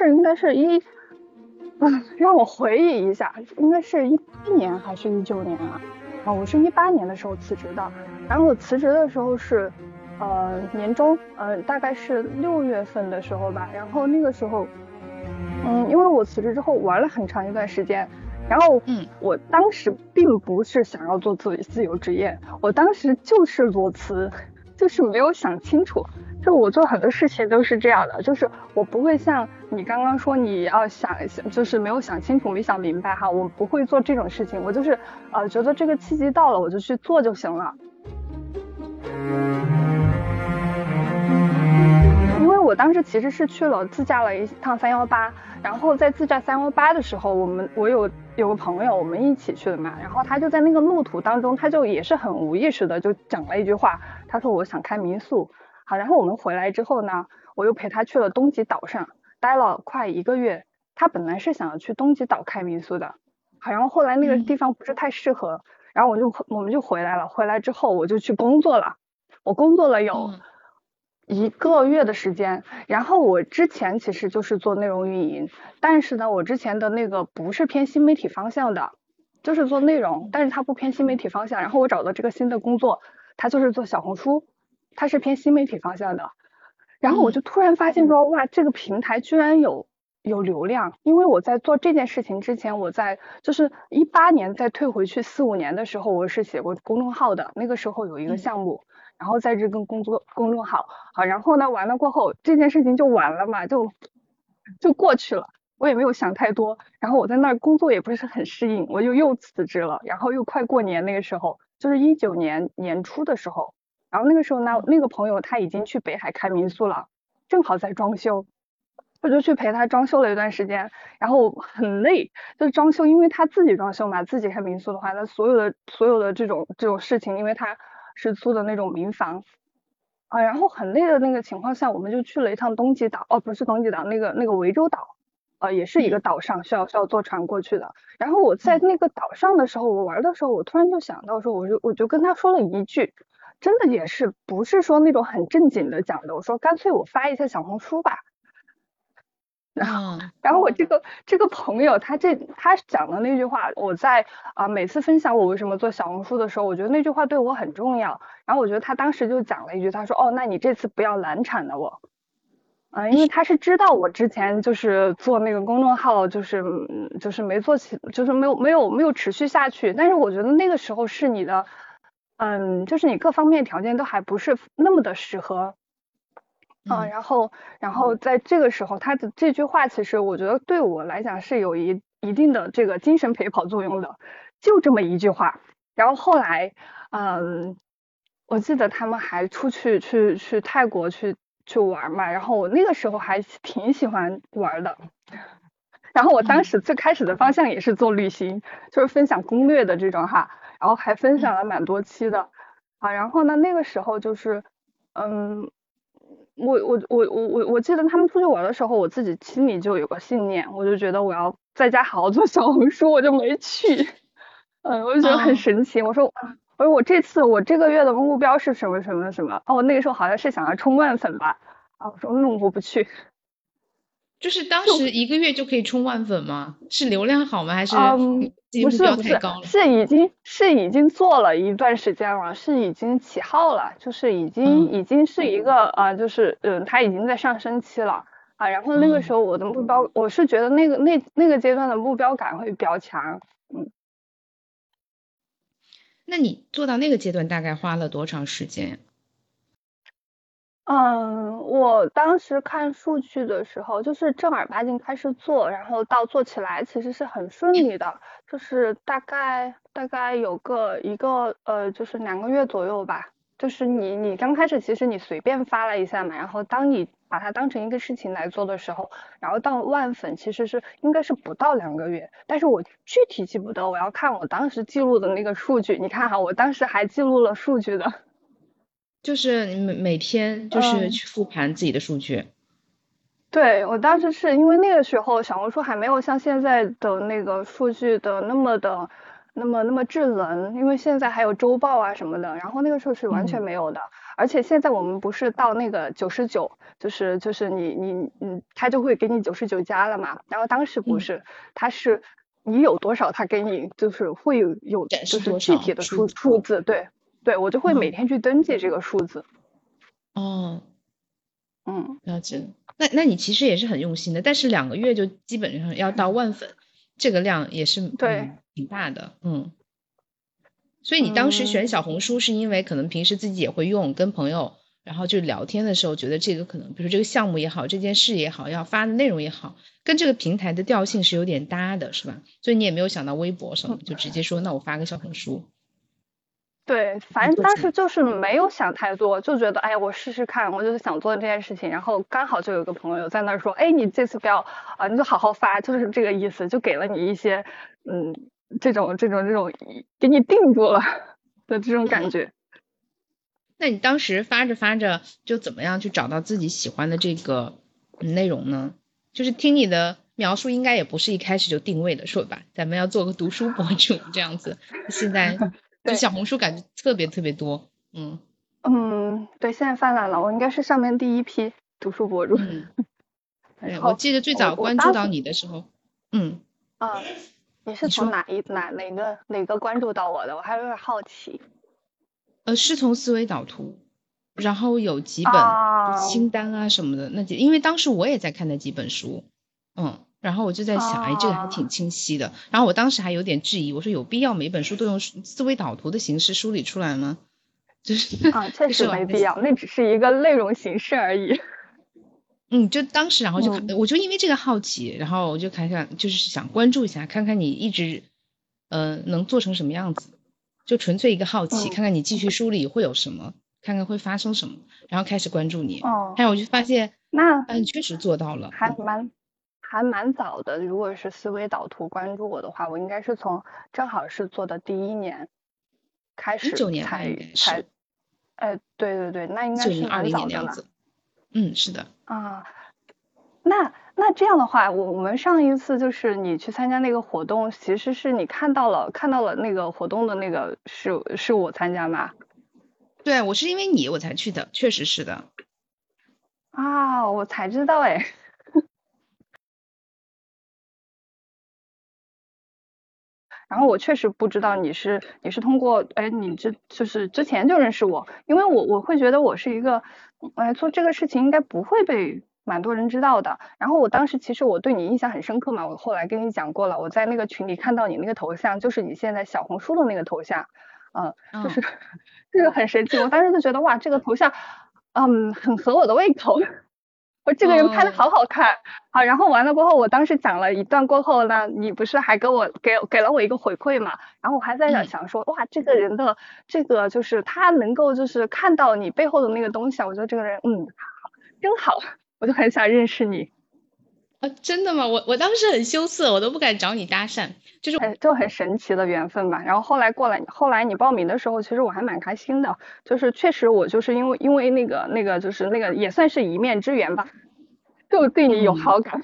是应该是一，嗯，让我回忆一下，应该是一八年还是一九年啊？啊，我是一八年的时候辞职的，然后我辞职的时候是，呃，年终，呃，大概是六月份的时候吧。然后那个时候，嗯，因为我辞职之后玩了很长一段时间，然后，嗯，我当时并不是想要做自自由职业，我当时就是裸辞，就是没有想清楚。就我做很多事情都是这样的，就是我不会像你刚刚说你要想，就是没有想清楚、没想明白哈，我不会做这种事情，我就是呃觉得这个契机到了，我就去做就行了。因为我当时其实是去了自驾了一趟三幺八，然后在自驾三幺八的时候，我们我有有个朋友，我们一起去的嘛，然后他就在那个路途当中，他就也是很无意识的就讲了一句话，他说我想开民宿。好，然后我们回来之后呢，我又陪他去了东极岛上，待了快一个月。他本来是想要去东极岛开民宿的，好，然后后来那个地方不是太适合，然后我就我们就回来了。回来之后我就去工作了，我工作了有一个月的时间。然后我之前其实就是做内容运营，但是呢，我之前的那个不是偏新媒体方向的，就是做内容，但是它不偏新媒体方向。然后我找到这个新的工作，它就是做小红书。它是偏新媒体方向的，然后我就突然发现说，哇，这个平台居然有有流量。因为我在做这件事情之前，我在就是一八年再退回去四五年的时候，我是写过公众号的。那个时候有一个项目，然后在这跟工作公众号，好，然后呢完了过后，这件事情就完了嘛，就就过去了。我也没有想太多。然后我在那儿工作也不是很适应，我就又辞职了。然后又快过年那个时候，就是一九年年初的时候。然后那个时候呢，那个朋友他已经去北海开民宿了，正好在装修，我就去陪他装修了一段时间，然后很累，就装修，因为他自己装修嘛，自己开民宿的话，那所有的所有的这种这种事情，因为他是租的那种民房，啊，然后很累的那个情况下，我们就去了一趟东极岛，哦，不是东极岛，那个那个涠洲岛，呃，也是一个岛上，需要需要坐船过去的。然后我在那个岛上的时候，我玩的时候，我突然就想到说，我就我就跟他说了一句。真的也是不是说那种很正经的讲的，我说干脆我发一下小红书吧。然后，然后我这个这个朋友他这他讲的那句话，我在啊每次分享我为什么做小红书的时候，我觉得那句话对我很重要。然后我觉得他当时就讲了一句，他说哦，那你这次不要难产了我。嗯，因为他是知道我之前就是做那个公众号，就是就是没做起，就是没有没有没有持续下去。但是我觉得那个时候是你的。嗯，就是你各方面条件都还不是那么的适合，啊，然后，然后在这个时候，他的这句话其实我觉得对我来讲是有一一定的这个精神陪跑作用的，就这么一句话。然后后来，嗯，我记得他们还出去去去泰国去去玩嘛，然后我那个时候还挺喜欢玩的。然后我当时最开始的方向也是做旅行，就是分享攻略的这种哈。然后还分享了蛮多期的，啊，然后呢，那个时候就是，嗯，我我我我我我记得他们出去玩的时候，我自己心里就有个信念，我就觉得我要在家好好做小红书，我就没去，嗯，我就觉得很神奇，我说，我说我这次我这个月的目标是什么什么什么，哦，我那个时候好像是想要冲万粉吧，啊，我说那我不去。就是当时一个月就可以冲万粉吗？是流量好吗？还是不是不是是已经是已经做了一段时间了，是已经起号了，就是已经已经是一个啊，就是嗯，它已经在上升期了啊。然后那个时候我的目标，我是觉得那个那那个阶段的目标感会比较强，嗯。那你做到那个阶段大概花了多长时间？嗯，我当时看数据的时候，就是正儿八经开始做，然后到做起来其实是很顺利的，就是大概大概有个一个呃，就是两个月左右吧。就是你你刚开始其实你随便发了一下嘛，然后当你把它当成一个事情来做的时候，然后到万粉其实是应该是不到两个月，但是我具体记不得，我要看我当时记录的那个数据。你看哈，我当时还记录了数据的。就是你每每天就是去复盘自己的数据，对我当时是因为那个时候小红书还没有像现在的那个数据的那么的那么那么智能，因为现在还有周报啊什么的，然后那个时候是完全没有的。而且现在我们不是到那个九十九，就是就是你你嗯，他就会给你九十九加了嘛。然后当时不是，他是你有多少，他给你就是会有有就是具体的数数字，对对，我就会每天去登记这个数字。哦，嗯，了解。那那你其实也是很用心的，但是两个月就基本上要到万粉，这个量也是对挺大的，嗯。所以你当时选小红书是因为可能平时自己也会用，跟朋友然后就聊天的时候觉得这个可能，比如说这个项目也好，这件事也好，要发的内容也好，跟这个平台的调性是有点搭的，是吧？所以你也没有想到微博什么，就直接说那我发个小红书。对，反正当时就是没有想太多，就觉得哎呀，我试试看，我就是想做这件事情。然后刚好就有个朋友在那说，哎，你这次不要啊，你就好好发，就是这个意思，就给了你一些嗯这种这种这种给你定住了的这种感觉。那你当时发着发着就怎么样去找到自己喜欢的这个内容呢？就是听你的描述，应该也不是一开始就定位的，说吧，咱们要做个读书博主这样子。现在。就小红书感觉特别特别多，嗯嗯，对，现在泛滥了，我应该是上面第一批读书博主。嗯，我记得最早关注到你的时候，嗯啊，你是从哪一哪哪个哪个关注到我的？我还有点好奇。呃，是从思维导图，然后有几本清单啊什么的，那几因为当时我也在看那几本书，嗯。然后我就在想，哎，这个还挺清晰的。然后我当时还有点质疑，我说有必要每本书都用思维导图的形式梳理出来吗？就是 啊，确实没必要，那只是一个内容形式而已。嗯，就当时然后就我就因为这个好奇，然后我就看看，就是想关注一下，看看你一直呃能做成什么样子，就纯粹一个好奇，看看你继续梳理会有什么，看看会发生什么，然后开始关注你。哦，还有我就发现，那嗯，确实做到了，还蛮。还蛮早的，如果是思维导图关注我的话，我应该是从正好是做的第一年开始才才，哎，对对对，那应该是蛮早的了。嗯，是的。啊，那那这样的话，我我们上一次就是你去参加那个活动，其实是你看到了看到了那个活动的那个是是我参加吗？对，我是因为你我才去的，确实是的。啊，我才知道哎。然后我确实不知道你是你是通过哎你这就是之前就认识我，因为我我会觉得我是一个哎做这个事情应该不会被蛮多人知道的。然后我当时其实我对你印象很深刻嘛，我后来跟你讲过了，我在那个群里看到你那个头像，就是你现在小红书的那个头像，嗯，就是这个 很神奇，我当时就觉得哇这个头像嗯很合我的胃口。我这个人拍的好好看，好，然后完了过后，我当时讲了一段过后呢，你不是还给我给给了我一个回馈嘛？然后我还在想想说，哇，这个人的这个就是他能够就是看到你背后的那个东西啊，我觉得这个人嗯，真好，我就很想认识你。啊，真的吗？我我当时很羞涩，我都不敢找你搭讪，就是很就很神奇的缘分吧。然后后来过来，后来你报名的时候，其实我还蛮开心的，就是确实我就是因为因为那个那个就是那个也算是一面之缘吧，就对你有好感。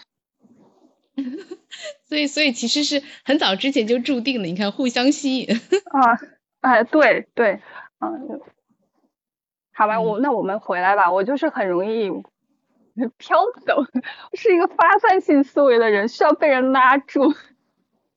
所以所以其实是很早之前就注定了，你看互相吸引。啊，哎，对对，嗯，好吧，我那我们回来吧，我就是很容易。飘走，是一个发散性思维的人，需要被人拉住。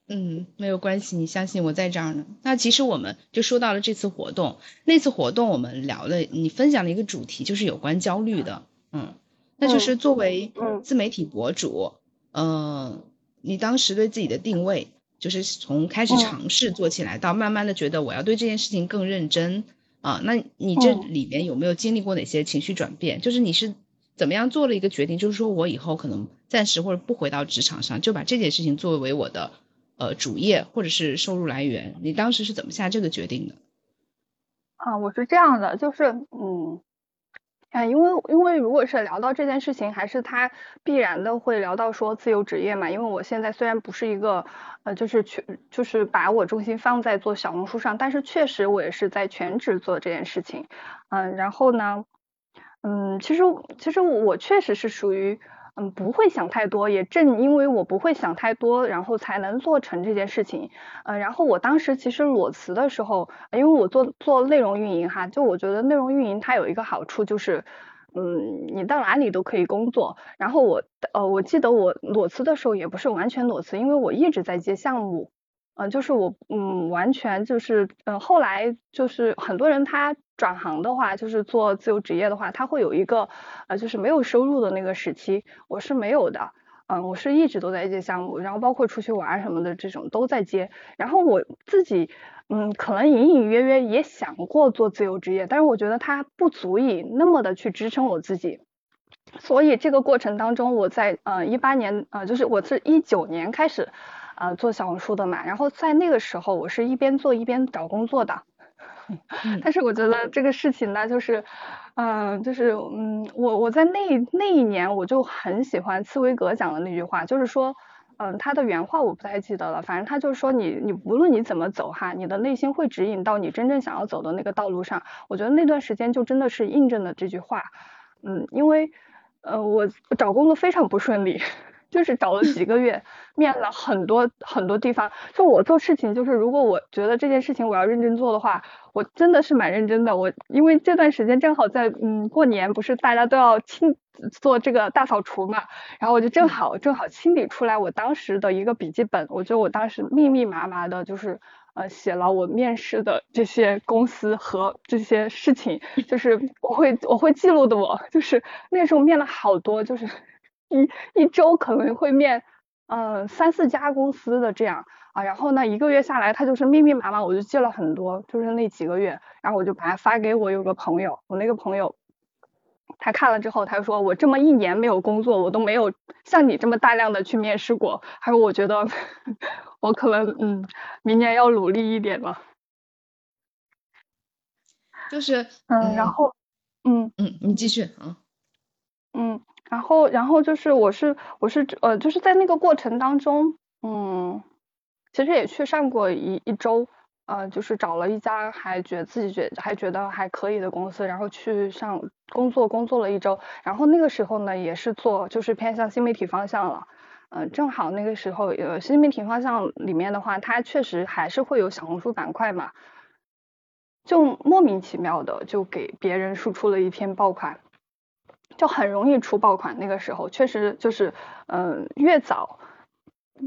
嗯，没有关系，你相信我在这儿呢。那其实我们就说到了这次活动，那次活动我们聊了，你分享了一个主题，就是有关焦虑的。嗯，那就是作为自媒体博主，嗯，你当时对自己的定位，就是从开始尝试做起来，到慢慢的觉得我要对这件事情更认真啊。那你这里面有没有经历过哪些情绪转变？就是你是。怎么样做了一个决定，就是说我以后可能暂时或者不回到职场上，就把这件事情作为我的呃主业或者是收入来源。你当时是怎么下这个决定的？啊，我是这样的，就是嗯，啊，因为因为如果是聊到这件事情，还是他必然的会聊到说自由职业嘛。因为我现在虽然不是一个呃，就是全就是把我重心放在做小红书上，但是确实我也是在全职做这件事情。嗯，然后呢？嗯，其实其实我确实是属于嗯，不会想太多，也正因为我不会想太多，然后才能做成这件事情。嗯，然后我当时其实裸辞的时候，因为我做做内容运营哈，就我觉得内容运营它有一个好处就是，嗯，你到哪里都可以工作。然后我呃，我记得我裸辞的时候也不是完全裸辞，因为我一直在接项目。嗯，就是我，嗯，完全就是，嗯，后来就是很多人他转行的话，就是做自由职业的话，他会有一个，呃，就是没有收入的那个时期，我是没有的，嗯，我是一直都在接项目，然后包括出去玩什么的这种都在接，然后我自己，嗯，可能隐隐约约也想过做自由职业，但是我觉得它不足以那么的去支撑我自己，所以这个过程当中，我在，呃，一八年，呃，就是我是一九年开始。呃，做小红书的嘛，然后在那个时候，我是一边做一边找工作的。但是我觉得这个事情呢，就是，嗯，就是，嗯，我我在那那一年，我就很喜欢茨威格讲的那句话，就是说，嗯，他的原话我不太记得了，反正他就是说，你你无论你怎么走哈，你的内心会指引到你真正想要走的那个道路上。我觉得那段时间就真的是印证了这句话。嗯，因为，呃，我找工作非常不顺利。就是找了几个月，面了很多很多地方。就我做事情，就是如果我觉得这件事情我要认真做的话，我真的是蛮认真的。我因为这段时间正好在嗯过年，不是大家都要清做这个大扫除嘛，然后我就正好正好清理出来我当时的一个笔记本，我觉得我当时密密麻麻的，就是呃写了我面试的这些公司和这些事情，就是我会我会记录的，我就是那时候面了好多，就是。一一周可能会面，嗯，三四家公司的这样。啊，然后呢，一个月下来，他就是密密麻麻，我就记了很多，就是那几个月，然后我就把它发给我有个朋友，我那个朋友，他看了之后，他说我这么一年没有工作，我都没有像你这么大量的去面试过，还有我觉得 我可能嗯，明年要努力一点了，就是嗯，然后嗯。嗯，你继续啊，嗯。然后，然后就是我是我是呃，就是在那个过程当中，嗯，其实也去上过一一周，呃，就是找了一家还觉得自己觉还觉得还可以的公司，然后去上工作，工作了一周。然后那个时候呢，也是做就是偏向新媒体方向了，嗯，正好那个时候呃新媒体方向里面的话，它确实还是会有小红书板块嘛，就莫名其妙的就给别人输出了一篇爆款。就很容易出爆款，那个时候确实就是，嗯，越早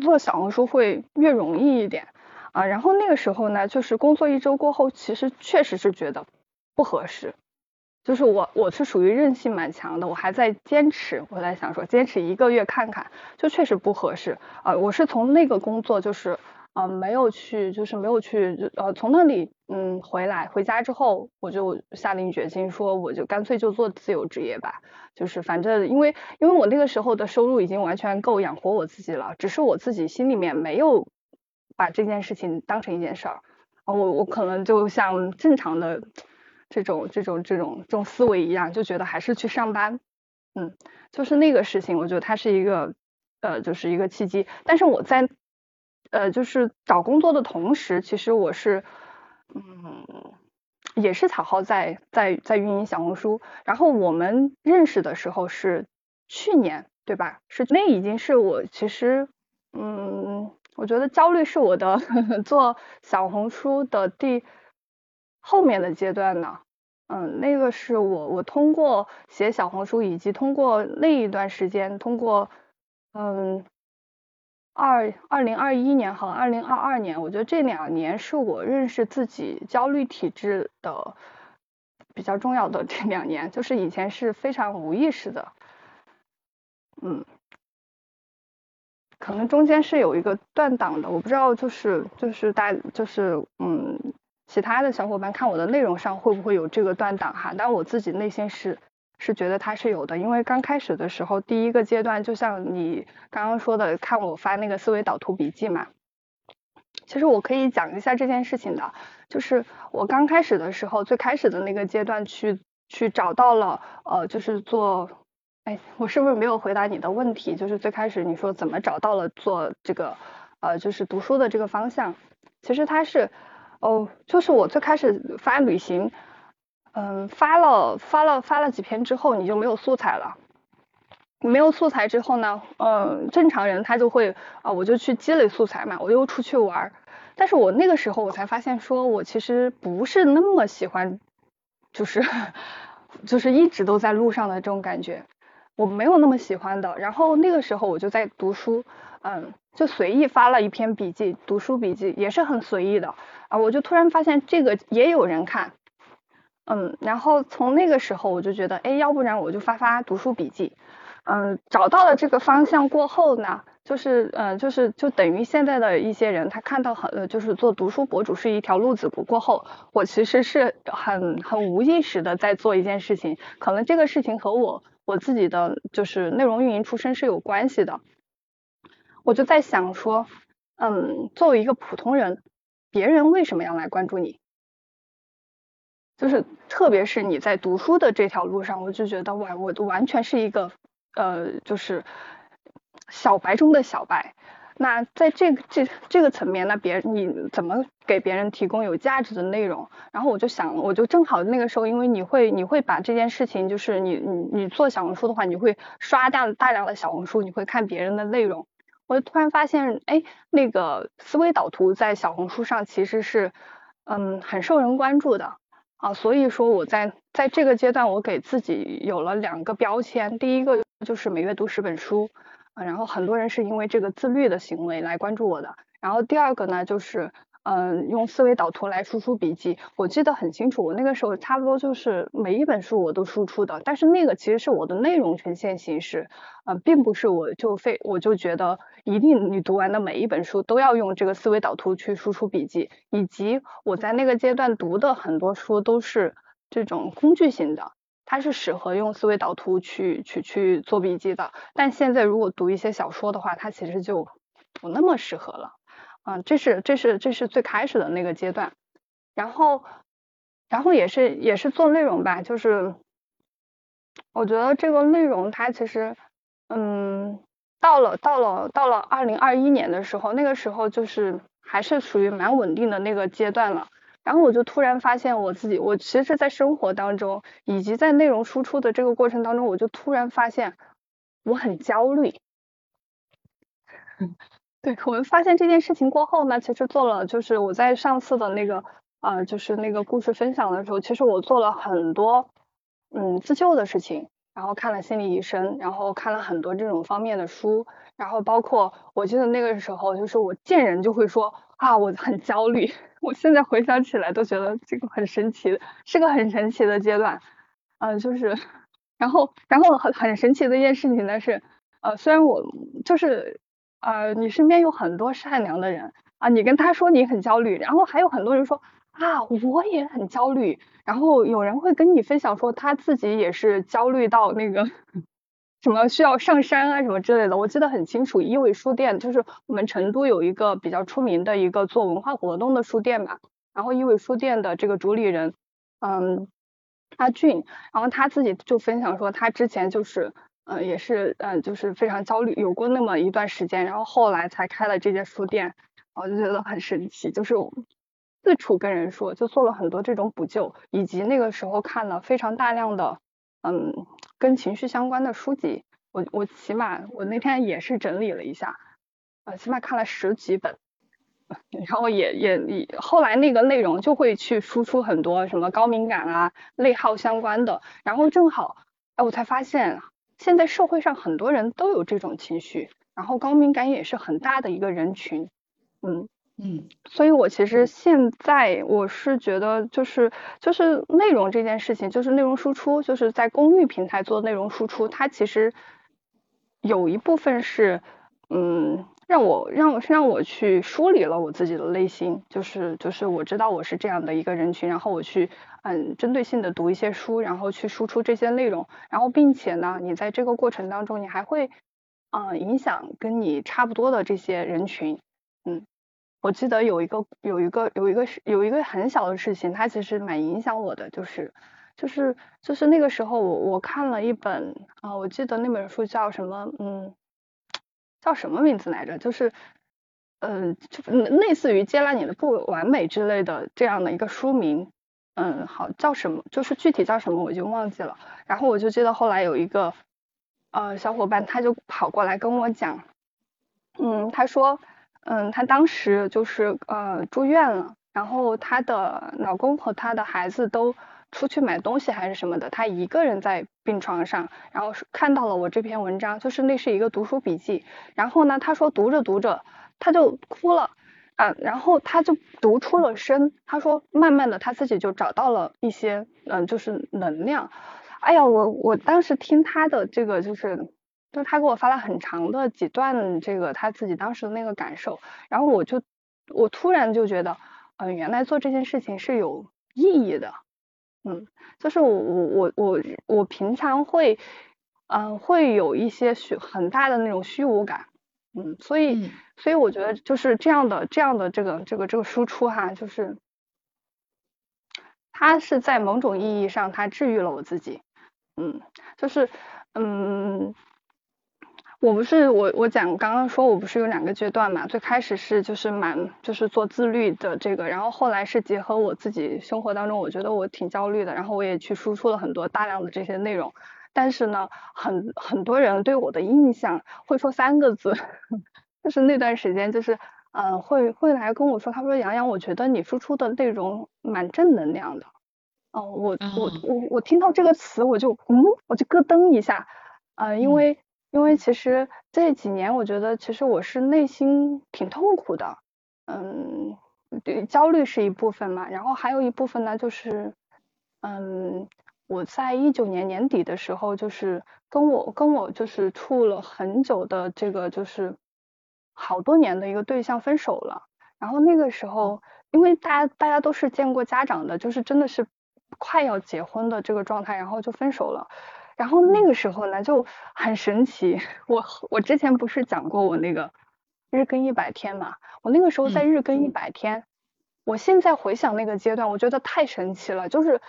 做小红书会越容易一点啊。然后那个时候呢，就是工作一周过后，其实确实是觉得不合适。就是我我是属于韧性蛮强的，我还在坚持，我在想说坚持一个月看看，就确实不合适啊。我是从那个工作就是。嗯，没有去，就是没有去，呃，从那里，嗯，回来，回家之后，我就下定决心说，我就干脆就做自由职业吧，就是反正，因为，因为我那个时候的收入已经完全够养活我自己了，只是我自己心里面没有把这件事情当成一件事儿，我我可能就像正常的这种这种这种这种思维一样，就觉得还是去上班，嗯，就是那个事情，我觉得它是一个，呃，就是一个契机，但是我在。呃，就是找工作的同时，其实我是，嗯，也是草号在在在运营小红书。然后我们认识的时候是去年，对吧？是那已经是我其实，嗯，我觉得焦虑是我的 做小红书的第后面的阶段呢。嗯，那个是我我通过写小红书，以及通过那一段时间，通过嗯。二二零二一年和二零二二年，我觉得这两年是我认识自己焦虑体质的比较重要的这两年，就是以前是非常无意识的，嗯，可能中间是有一个断档的，我不知道就是就是大就是嗯，其他的小伙伴看我的内容上会不会有这个断档哈，但我自己内心是。是觉得它是有的，因为刚开始的时候，第一个阶段就像你刚刚说的，看我发那个思维导图笔记嘛。其实我可以讲一下这件事情的，就是我刚开始的时候，最开始的那个阶段去去找到了，呃，就是做，哎，我是不是没有回答你的问题？就是最开始你说怎么找到了做这个，呃，就是读书的这个方向？其实它是，哦，就是我最开始发旅行。嗯，发了发了发了几篇之后，你就没有素材了。没有素材之后呢，嗯，正常人他就会啊，我就去积累素材嘛，我又出去玩。但是我那个时候我才发现，说我其实不是那么喜欢，就是 就是一直都在路上的这种感觉，我没有那么喜欢的。然后那个时候我就在读书，嗯，就随意发了一篇笔记，读书笔记也是很随意的啊，我就突然发现这个也有人看，嗯，然后从那个时候我就觉得，哎，要不然我就发发读书笔记。嗯，找到了这个方向过后呢，就是嗯，就是就等于现在的一些人，他看到很就是做读书博主是一条路子不过后，我其实是很很无意识的在做一件事情，可能这个事情和我我自己的就是内容运营出身是有关系的。我就在想说，嗯，作为一个普通人，别人为什么要来关注你？就是特别是你在读书的这条路上，我就觉得哇，我完全是一个。呃，就是小白中的小白。那在这个这这个层面，那别人你怎么给别人提供有价值的内容？然后我就想，我就正好那个时候，因为你会你会把这件事情，就是你你你做小红书的话，你会刷大大量的小红书，你会看别人的内容。我就突然发现，哎，那个思维导图在小红书上其实是嗯很受人关注的。啊，所以说我在在这个阶段，我给自己有了两个标签，第一个就是每月读十本书，啊，然后很多人是因为这个自律的行为来关注我的，然后第二个呢就是。嗯，用思维导图来输出笔记，我记得很清楚。我那个时候差不多就是每一本书我都输出的，但是那个其实是我的内容呈现形式，呃，并不是我就非我就觉得一定你读完的每一本书都要用这个思维导图去输出笔记，以及我在那个阶段读的很多书都是这种工具型的，它是适合用思维导图去去去做笔记的。但现在如果读一些小说的话，它其实就不那么适合了。嗯，这是这是这是最开始的那个阶段，然后然后也是也是做内容吧，就是我觉得这个内容它其实嗯到了到了到了二零二一年的时候，那个时候就是还是属于蛮稳定的那个阶段了，然后我就突然发现我自己，我其实，在生活当中以及在内容输出的这个过程当中，我就突然发现我很焦虑。对我们发现这件事情过后呢，其实做了，就是我在上次的那个啊，就是那个故事分享的时候，其实我做了很多嗯自救的事情，然后看了心理医生，然后看了很多这种方面的书，然后包括我记得那个时候，就是我见人就会说啊，我很焦虑，我现在回想起来都觉得这个很神奇，是个很神奇的阶段，嗯，就是，然后然后很很神奇的一件事情呢是，呃，虽然我就是。呃，你身边有很多善良的人啊，你跟他说你很焦虑，然后还有很多人说啊，我也很焦虑，然后有人会跟你分享说他自己也是焦虑到那个 什么需要上山啊什么之类的。我记得很清楚，一伟书店就是我们成都有一个比较出名的一个做文化活动的书店嘛，然后一伟书店的这个主理人，嗯，阿俊，然后他自己就分享说他之前就是。嗯，也是，嗯，就是非常焦虑，有过那么一段时间，然后后来才开了这间书店，我就觉得很神奇，就是四处跟人说，就做了很多这种补救，以及那个时候看了非常大量的，嗯，跟情绪相关的书籍，我我起码我那天也是整理了一下，呃，起码看了十几本，然后也也也后来那个内容就会去输出很多什么高敏感啊、内耗相关的，然后正好，哎，我才发现。现在社会上很多人都有这种情绪，然后高敏感也是很大的一个人群，嗯嗯，所以我其实现在我是觉得就是就是内容这件事情，就是内容输出，就是在公域平台做内容输出，它其实有一部分是嗯。让我让让我去梳理了我自己的内心，就是就是我知道我是这样的一个人群，然后我去嗯针对性的读一些书，然后去输出这些内容，然后并且呢，你在这个过程当中，你还会嗯影响跟你差不多的这些人群，嗯，我记得有一个有一个有一个是有一个很小的事情，它其实蛮影响我的，就是就是就是那个时候我我看了一本啊，我记得那本书叫什么嗯。叫什么名字来着？就是，嗯，就类似于接纳你的不完美之类的这样的一个书名。嗯，好，叫什么？就是具体叫什么我就忘记了。然后我就记得后来有一个呃小伙伴他就跑过来跟我讲，嗯，他说，嗯，他当时就是呃住院了，然后她的老公和她的孩子都出去买东西还是什么的，他一个人在病床上，然后看到了我这篇文章，就是那是一个读书笔记，然后呢，他说读着读着他就哭了。啊，然后他就读出了声，他说慢慢的他自己就找到了一些，嗯，就是能量。哎呀，我我当时听他的这个就是，就他给我发了很长的几段这个他自己当时的那个感受，然后我就我突然就觉得，嗯，原来做这件事情是有意义的，嗯，就是我我我我我平常会，嗯，会有一些虚很大的那种虚无感。嗯，所以，所以我觉得就是这样的，这样的这个这个这个输出哈，就是它是在某种意义上，它治愈了我自己。嗯，就是嗯，我不是我我讲刚刚说我不是有两个阶段嘛，最开始是就是蛮就是做自律的这个，然后后来是结合我自己生活当中，我觉得我挺焦虑的，然后我也去输出了很多大量的这些内容。但是呢，很很多人对我的印象会说三个字，就是那段时间，就是嗯，会会来跟我说，他说杨洋，我觉得你输出的内容蛮正能量的。哦，我我我我听到这个词，我就嗯，我就咯噔一下，呃，因为因为其实这几年，我觉得其实我是内心挺痛苦的，嗯，对，焦虑是一部分嘛，然后还有一部分呢，就是嗯。我在一九年年底的时候，就是跟我跟我就是处了很久的这个就是好多年的一个对象分手了。然后那个时候，因为大家大家都是见过家长的，就是真的是快要结婚的这个状态，然后就分手了。然后那个时候呢就很神奇，我我之前不是讲过我那个日更一百天嘛？我那个时候在日更一百天，我现在回想那个阶段，我觉得太神奇了，就是。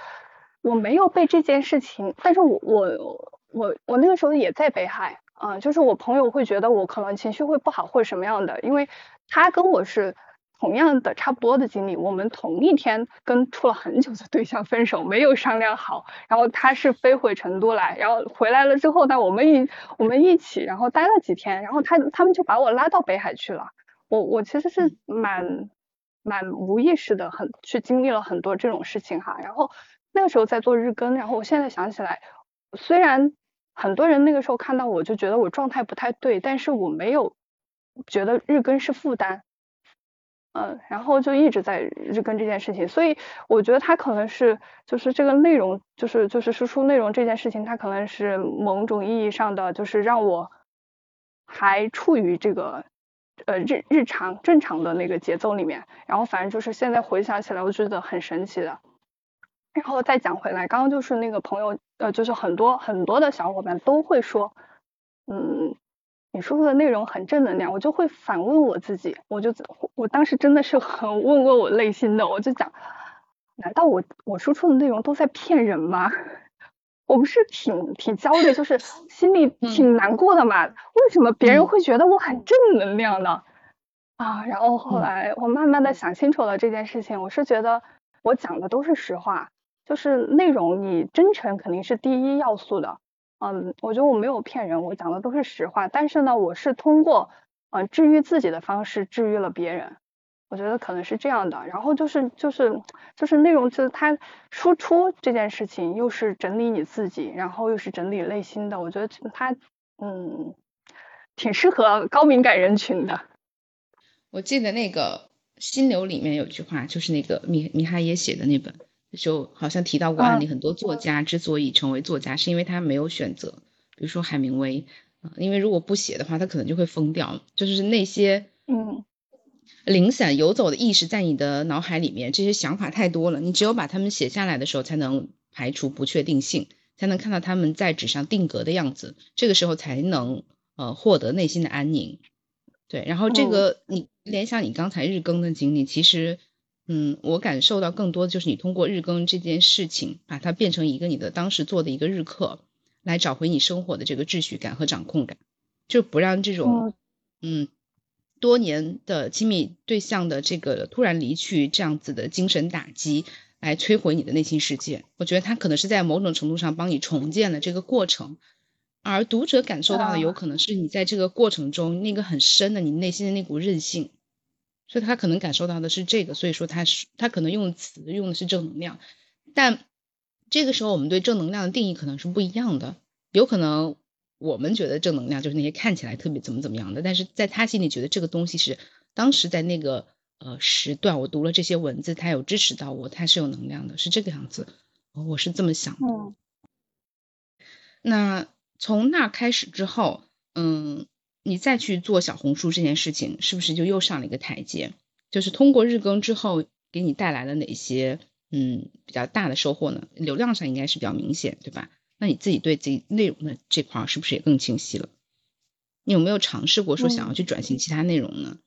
我没有被这件事情，但是我我我我那个时候也在北海啊，就是我朋友会觉得我可能情绪会不好或者什么样的，因为他跟我是同样的差不多的经历，我们同一天跟处了很久的对象分手，没有商量好，然后他是飞回成都来，然后回来了之后呢，我们一我们一起然后待了几天，然后他他们就把我拉到北海去了，我我其实是蛮蛮无意识的很去经历了很多这种事情哈，然后。那个时候在做日更，然后我现在想起来，虽然很多人那个时候看到我就觉得我状态不太对，但是我没有觉得日更是负担，嗯，然后就一直在日更这件事情，所以我觉得它可能是就是这个内容，就是就是输出内容这件事情，它可能是某种意义上的，就是让我还处于这个呃日日常正常的那个节奏里面，然后反正就是现在回想起来，我觉得很神奇的。然后再讲回来，刚刚就是那个朋友，呃，就是很多很多的小伙伴都会说，嗯，你输出的内容很正能量，我就会反问我自己，我就我当时真的是很问过我内心的，我就讲，难道我我输出的内容都在骗人吗？我不是挺挺焦虑，就是心里挺难过的嘛？为什么别人会觉得我很正能量呢？啊，然后后来我慢慢的想清楚了这件事情，我是觉得我讲的都是实话。就是内容，你真诚肯定是第一要素的。嗯，我觉得我没有骗人，我讲的都是实话。但是呢，我是通过嗯治愈自己的方式治愈了别人。我觉得可能是这样的。然后就是就是就是内容，就是它输出这件事情，又是整理你自己，然后又是整理内心的。我觉得它嗯挺适合高敏感人群的。我记得那个心流里面有句话，就是那个米米哈耶写的那本。就好像提到过案例，很多作家之所以成为作家，是因为他没有选择。比如说海明威，啊，因为如果不写的话，他可能就会疯掉。就是那些嗯零散游走的意识在你的脑海里面，这些想法太多了，你只有把它们写下来的时候，才能排除不确定性，才能看到他们在纸上定格的样子。这个时候才能呃获得内心的安宁。对，然后这个你联想你刚才日更的经历，其实。嗯，我感受到更多的就是你通过日更这件事情，把它变成一个你的当时做的一个日课，来找回你生活的这个秩序感和掌控感，就不让这种嗯多年的亲密对象的这个突然离去这样子的精神打击来摧毁你的内心世界。我觉得他可能是在某种程度上帮你重建了这个过程，而读者感受到的有可能是你在这个过程中那个很深的你内心的那股韧性，所以他可能感受到的是这个，所以说他是他可能用词用的是正能量，但这个时候我们对正能量的定义可能是不一样的，有可能我们觉得正能量就是那些看起来特别怎么怎么样的，但是在他心里觉得这个东西是当时在那个呃时段我读了这些文字，他有支持到我，他是有能量的，是这个样子，我是这么想的。那。从那开始之后，嗯，你再去做小红书这件事情，是不是就又上了一个台阶？就是通过日更之后，给你带来了哪些嗯比较大的收获呢？流量上应该是比较明显，对吧？那你自己对自己内容的这块是不是也更清晰了？你有没有尝试过说想要去转型其他内容呢？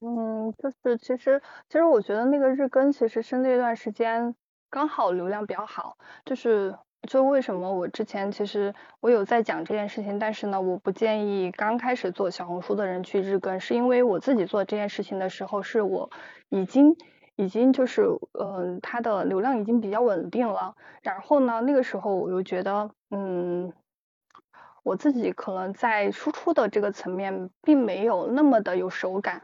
嗯，就是其实其实我觉得那个日更其实是那段时间刚好流量比较好，就是。就为什么我之前其实我有在讲这件事情，但是呢，我不建议刚开始做小红书的人去日更，是因为我自己做这件事情的时候，是我已经已经就是嗯，它的流量已经比较稳定了。然后呢，那个时候我又觉得，嗯，我自己可能在输出的这个层面并没有那么的有手感，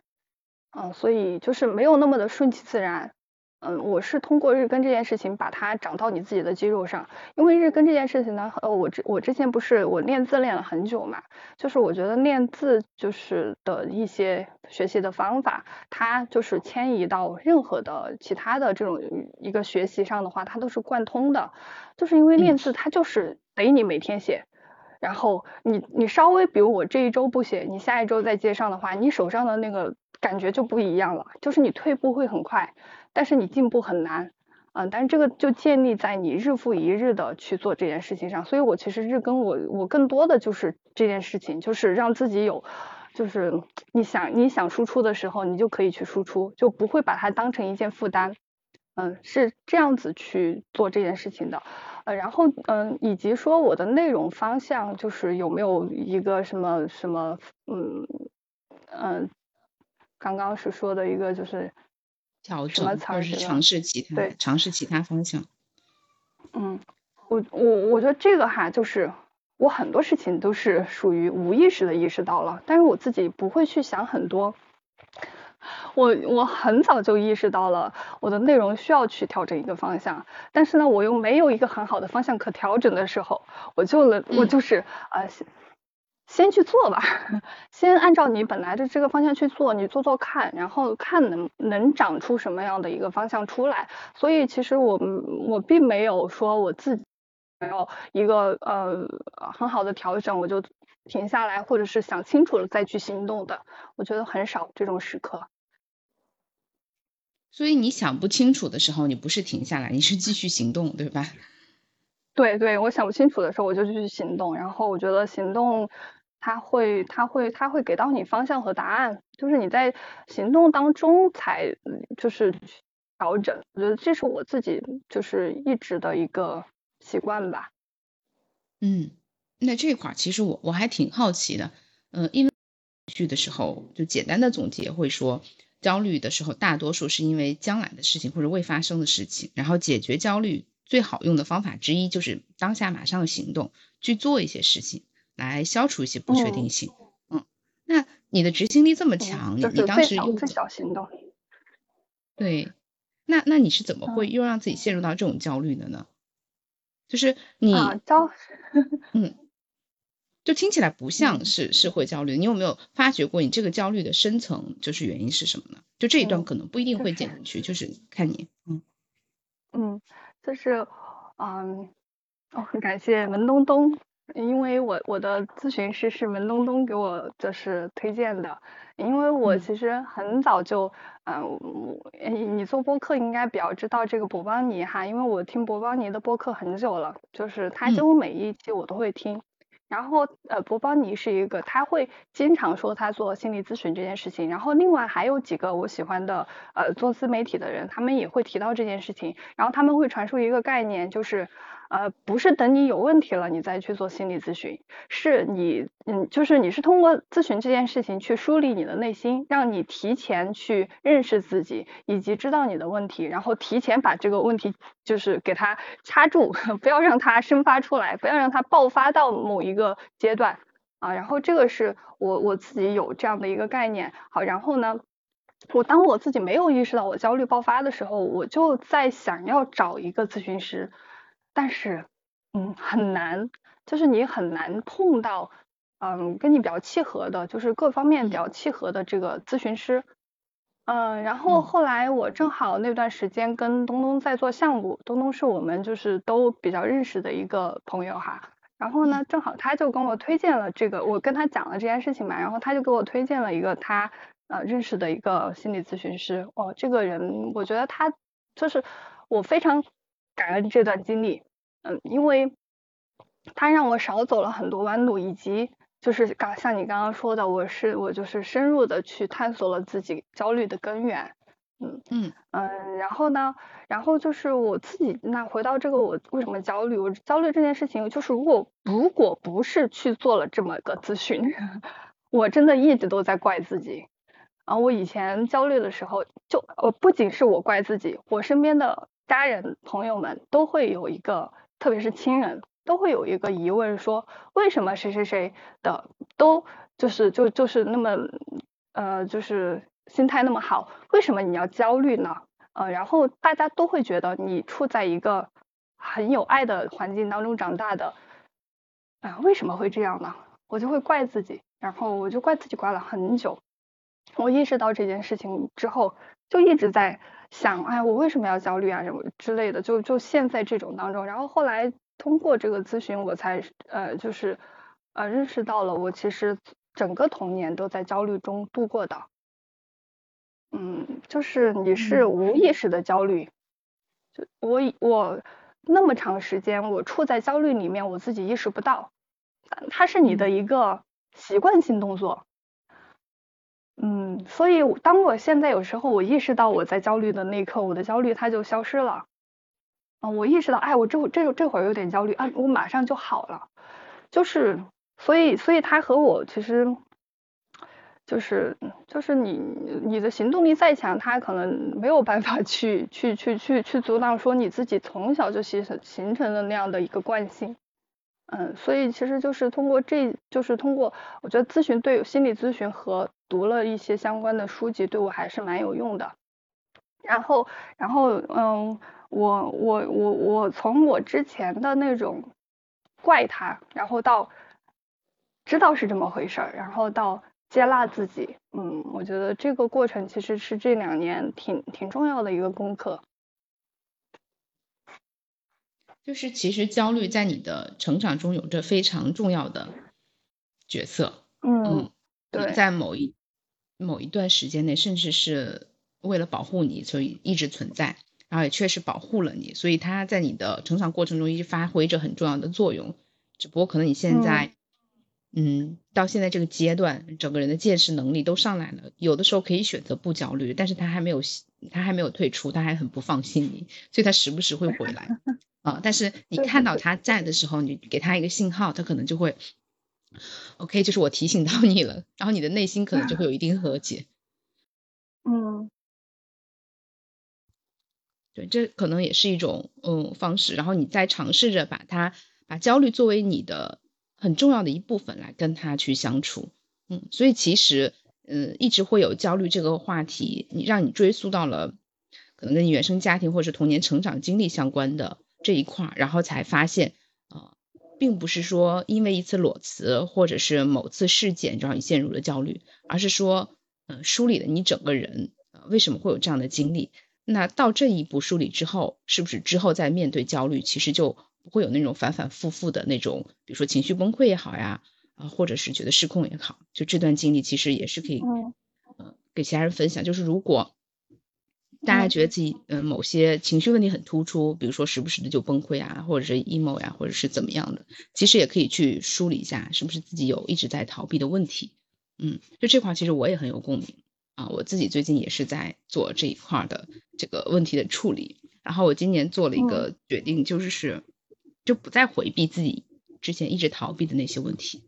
嗯，所以就是没有那么的顺其自然。嗯，我是通过日更这件事情把它长到你自己的肌肉上，因为日更这件事情呢，呃，我之我之前不是我练字练了很久嘛，就是我觉得练字就是的一些学习的方法，它就是迁移到任何的其他的这种一个学习上的话，它都是贯通的，就是因为练字它就是得你每天写，然后你你稍微比如我这一周不写，你下一周再接上的话，你手上的那个感觉就不一样了，就是你退步会很快。但是你进步很难，嗯，但是这个就建立在你日复一日的去做这件事情上，所以我其实日更我我更多的就是这件事情，就是让自己有，就是你想你想输出的时候，你就可以去输出，就不会把它当成一件负担，嗯，是这样子去做这件事情的，呃，然后嗯，以及说我的内容方向就是有没有一个什么什么，嗯嗯，刚刚是说的一个就是。调整，或者是尝试其他，对，尝试其他方向。嗯，我我我觉得这个哈，就是我很多事情都是属于无意识的意识到了，但是我自己不会去想很多。我我很早就意识到了我的内容需要去调整一个方向，但是呢，我又没有一个很好的方向可调整的时候，我就能我就是呃。先去做吧，先按照你本来的这个方向去做，你做做看，然后看能能长出什么样的一个方向出来。所以其实我我并没有说我自己没有一个呃很好的调整，我就停下来，或者是想清楚了再去行动的。我觉得很少这种时刻。所以你想不清楚的时候，你不是停下来，你是继续行动，对吧？对对，我想不清楚的时候，我就继续行动。然后我觉得行动。他会，他会，他会给到你方向和答案，就是你在行动当中才就是调整。我觉得这是我自己就是一直的一个习惯吧。嗯，那这块其实我我还挺好奇的，嗯，因为去的时候就简单的总结会说，焦虑的时候大多数是因为将来的事情或者未发生的事情，然后解决焦虑最好用的方法之一就是当下马上行动去做一些事情。来消除一些不确定性。嗯，那你的执行力这么强，你你当时又最小行动。对，那那你是怎么会又让自己陷入到这种焦虑的呢？就是你焦，嗯，就听起来不像是是会焦虑。你有没有发觉过你这个焦虑的深层就是原因是什么呢？就这一段可能不一定会剪进去，就是看你，嗯嗯，就是嗯，哦，很感谢文东东。因为我我的咨询师是文东东给我就是推荐的，因为我其实很早就，嗯，你做播客应该比较知道这个博邦尼哈，因为我听博邦尼的播客很久了，就是他几乎每一期我都会听。然后呃，博邦尼是一个他会经常说他做心理咨询这件事情，然后另外还有几个我喜欢的呃做自媒体的人，他们也会提到这件事情，然后他们会传输一个概念，就是。呃，不是等你有问题了你再去做心理咨询，是你，嗯，就是你是通过咨询这件事情去梳理你的内心，让你提前去认识自己，以及知道你的问题，然后提前把这个问题就是给它掐住，不要让它生发出来，不要让它爆发到某一个阶段啊。然后这个是我我自己有这样的一个概念。好，然后呢，我当我自己没有意识到我焦虑爆发的时候，我就在想要找一个咨询师。但是，嗯，很难，就是你很难碰到，嗯，跟你比较契合的，就是各方面比较契合的这个咨询师，嗯，然后后来我正好那段时间跟东东在做项目，东东是我们就是都比较认识的一个朋友哈，然后呢，正好他就跟我推荐了这个，我跟他讲了这件事情嘛，然后他就给我推荐了一个他呃认识的一个心理咨询师，哦，这个人我觉得他就是我非常感恩这段经历。嗯，因为他让我少走了很多弯路，以及就是刚像你刚刚说的，我是我就是深入的去探索了自己焦虑的根源。嗯嗯嗯，然后呢，然后就是我自己那回到这个我为什么焦虑？我焦虑这件事情，就是如果如果不是去做了这么个咨询，我真的一直都在怪自己。啊，我以前焦虑的时候，就呃不仅是我怪自己，我身边的家人朋友们都会有一个。特别是亲人都会有一个疑问，说为什么谁谁谁的都就是就就是那么呃就是心态那么好，为什么你要焦虑呢？呃，然后大家都会觉得你处在一个很有爱的环境当中长大的，啊，为什么会这样呢？我就会怪自己，然后我就怪自己怪了很久。我意识到这件事情之后，就一直在。想，哎，我为什么要焦虑啊？什么之类的，就就陷在这种当中。然后后来通过这个咨询，我才呃，就是呃，认识到了我其实整个童年都在焦虑中度过的。嗯，就是你是无意识的焦虑，就我我那么长时间我处在焦虑里面，我自己意识不到，它是你的一个习惯性动作。嗯，所以当我现在有时候我意识到我在焦虑的那一刻，我的焦虑它就消失了。啊，我意识到，哎，我这会这这会儿有点焦虑啊，我马上就好了。就是，所以，所以他和我其实，就是就是你你的行动力再强，他可能没有办法去去去去去阻挡说你自己从小就形成形成的那样的一个惯性。嗯，所以其实就是通过这就是通过，我觉得咨询对心理咨询和读了一些相关的书籍，对我还是蛮有用的。然后，然后，嗯，我我我我从我之前的那种怪他，然后到知道是这么回事儿，然后到接纳自己，嗯，我觉得这个过程其实是这两年挺挺重要的一个功课。就是其实焦虑在你的成长中有着非常重要的角色，嗯，对，在某一某一段时间内，甚至是为了保护你，所以一直存在，然后也确实保护了你，所以它在你的成长过程中一直发挥着很重要的作用。只不过可能你现在，嗯，到现在这个阶段，整个人的见识能力都上来了，有的时候可以选择不焦虑，但是他还没有他还没有退出，他还很不放心你，所以他时不时会回来。啊！但是你看到他在的时候，你给他一个信号，他可能就会，OK，就是我提醒到你了，然后你的内心可能就会有一定和解。嗯，对，这可能也是一种嗯方式。然后你再尝试着把它把焦虑作为你的很重要的一部分来跟他去相处。嗯，所以其实嗯一直会有焦虑这个话题，你让你追溯到了可能跟你原生家庭或者是童年成长经历相关的。这一块儿，然后才发现，啊，并不是说因为一次裸辞或者是某次事件让你陷入了焦虑，而是说，嗯，梳理了你整个人，啊，为什么会有这样的经历？那到这一步梳理之后，是不是之后再面对焦虑，其实就不会有那种反反复复的那种，比如说情绪崩溃也好呀，啊，或者是觉得失控也好，就这段经历其实也是可以，嗯，给其他人分享，就是如果。大家觉得自己嗯某些情绪问题很突出，比如说时不时的就崩溃啊，或者是 emo 呀，或者是怎么样的，其实也可以去梳理一下，是不是自己有一直在逃避的问题。嗯，就这块其实我也很有共鸣啊，我自己最近也是在做这一块的这个问题的处理。然后我今年做了一个决定，就是是就不再回避自己之前一直逃避的那些问题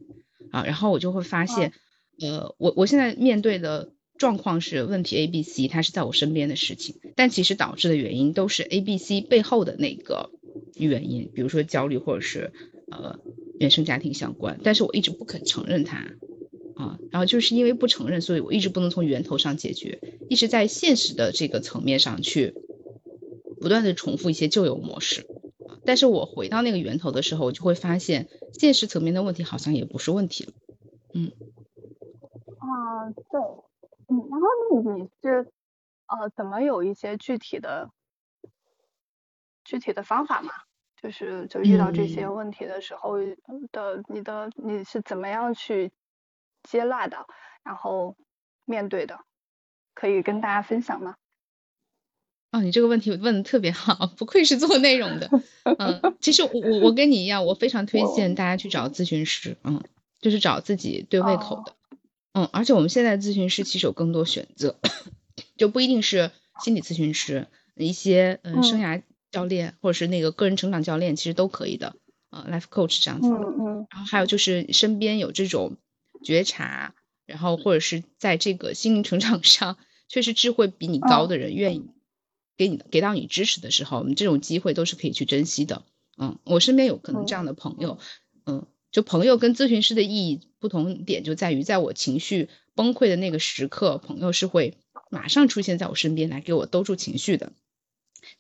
啊，然后我就会发现，呃，我我现在面对的状况是问题 A、B、C，它是在我身边的事情，但其实导致的原因都是 A、B、C 背后的那个原因，比如说焦虑或者是呃原生家庭相关，但是我一直不肯承认它。啊，然后就是因为不承认，所以我一直不能从源头上解决，一直在现实的这个层面上去不断的重复一些旧有模式。但是我回到那个源头的时候，我就会发现现实层面的问题好像也不是问题了。嗯，啊，对，嗯，然后那你是呃怎么有一些具体的具体的方法吗？就是就遇到这些问题的时候的你的你是怎么样去？接纳的，然后面对的，可以跟大家分享吗？哦，你这个问题问的特别好，不愧是做内容的。嗯，其实我我我跟你一样，我非常推荐大家去找咨询师，嗯，就是找自己对胃口的。嗯，而且我们现在咨询师其实有更多选择，就不一定是心理咨询师，一些嗯生涯教练或者是那个个人成长教练，其实都可以的。呃，life coach 这样子。嗯嗯。然后还有就是身边有这种。觉察，然后或者是在这个心灵成长上，确实智慧比你高的人愿意给你给到你支持的时候，我们这种机会都是可以去珍惜的。嗯，我身边有可能这样的朋友，嗯，就朋友跟咨询师的意义不同点就在于，在我情绪崩溃的那个时刻，朋友是会马上出现在我身边来给我兜住情绪的，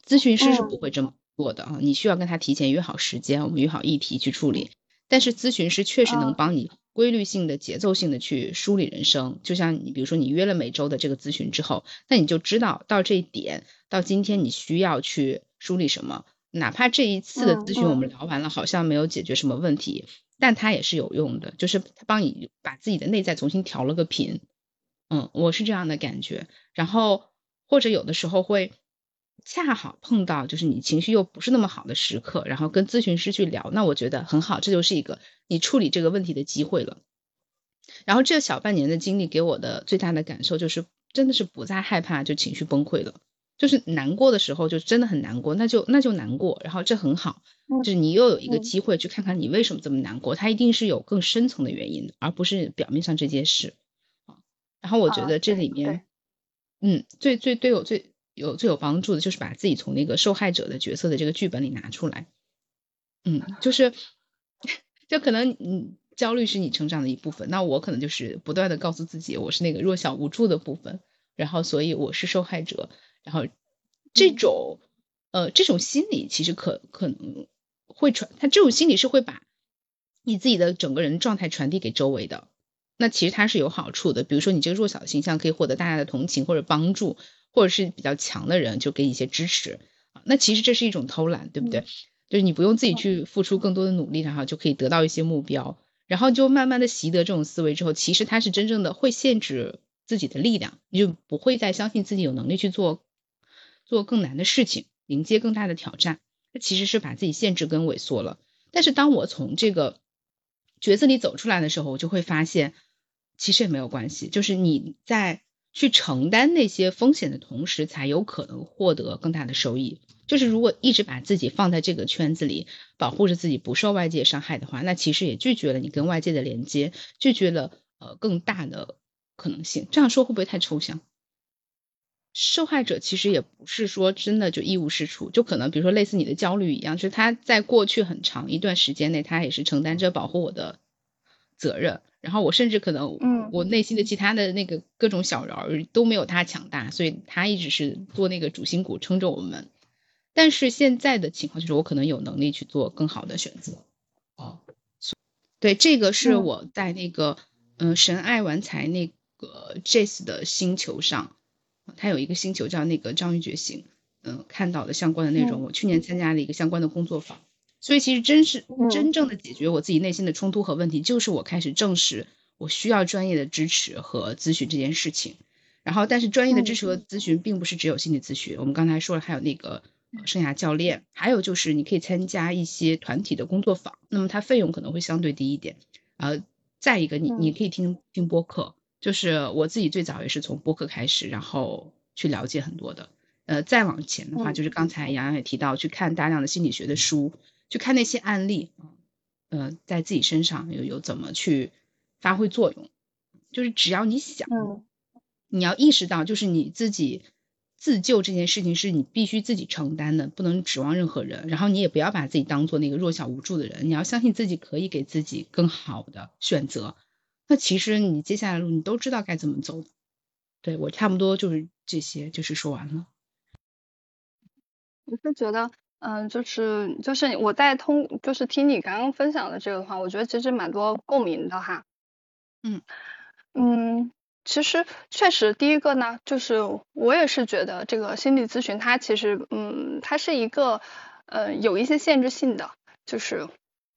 咨询师是不会这么做的啊。你需要跟他提前约好时间，我们约好议题去处理，但是咨询师确实能帮你。规律性的、节奏性的去梳理人生，就像你，比如说你约了每周的这个咨询之后，那你就知道到这一点，到今天你需要去梳理什么。哪怕这一次的咨询我们聊完了，好像没有解决什么问题，但它也是有用的，就是它帮你把自己的内在重新调了个频。嗯，我是这样的感觉。然后或者有的时候会。恰好碰到就是你情绪又不是那么好的时刻，然后跟咨询师去聊，那我觉得很好，这就是一个你处理这个问题的机会了。然后这小半年的经历给我的最大的感受就是，真的是不再害怕就情绪崩溃了，就是难过的时候就真的很难过，那就那就难过，然后这很好，就是你又有一个机会去看看你为什么这么难过，它一定是有更深层的原因的，而不是表面上这件事啊。然后我觉得这里面，嗯，最最对我最。有最有帮助的就是把自己从那个受害者的角色的这个剧本里拿出来，嗯，就是，就可能嗯，焦虑是你成长的一部分，那我可能就是不断的告诉自己，我是那个弱小无助的部分，然后所以我是受害者，然后这。种呃这种心理其实可可能会传，他这种心理是会把你自己的整个人状态传递给周围的，那其实它是有好处的，比如说你这个弱小的形象可以获得大家的同情或者帮助。或者是比较强的人，就给你一些支持啊。那其实这是一种偷懒，对不对？就是你不用自己去付出更多的努力，然后就可以得到一些目标，然后就慢慢的习得这种思维之后，其实它是真正的会限制自己的力量，你就不会再相信自己有能力去做做更难的事情，迎接更大的挑战。它其实是把自己限制跟萎缩了。但是当我从这个角色里走出来的时候，我就会发现，其实也没有关系，就是你在。去承担那些风险的同时，才有可能获得更大的收益。就是如果一直把自己放在这个圈子里，保护着自己不受外界伤害的话，那其实也拒绝了你跟外界的连接，拒绝了呃更大的可能性。这样说会不会太抽象？受害者其实也不是说真的就一无是处，就可能比如说类似你的焦虑一样，就是他在过去很长一段时间内，他也是承担着保护我的责任。然后我甚至可能，嗯，我内心的其他的那个各种小人儿都没有他强大，所以他一直是做那个主心骨撑着我们。但是现在的情况就是，我可能有能力去做更好的选择。哦，对，这个是我在那个嗯神爱玩财那个 Jace 的星球上，他有一个星球叫那个章鱼觉醒，嗯，看到的相关的内容。我去年参加了一个相关的工作坊。所以其实真是真正的解决我自己内心的冲突和问题，就是我开始正视我需要专业的支持和咨询这件事情。然后，但是专业的支持和咨询并不是只有心理咨询，我们刚才说了，还有那个生涯教练，还有就是你可以参加一些团体的工作坊，那么它费用可能会相对低一点。呃，再一个，你你可以听听播客，就是我自己最早也是从播客开始，然后去了解很多的。呃，再往前的话，就是刚才杨洋也提到去看大量的心理学的书。去看那些案例，嗯，在自己身上有有怎么去发挥作用，就是只要你想，你要意识到，就是你自己自救这件事情是你必须自己承担的，不能指望任何人。然后你也不要把自己当做那个弱小无助的人，你要相信自己可以给自己更好的选择。那其实你接下来路你都知道该怎么走。对我差不多就是这些，就是说完了。我是觉得，嗯，就是就是我在通，就是听你刚刚分享的这个的话，我觉得其实蛮多共鸣的哈。嗯嗯，其实确实，第一个呢，就是我也是觉得这个心理咨询它其实，嗯，它是一个，呃，有一些限制性的，就是。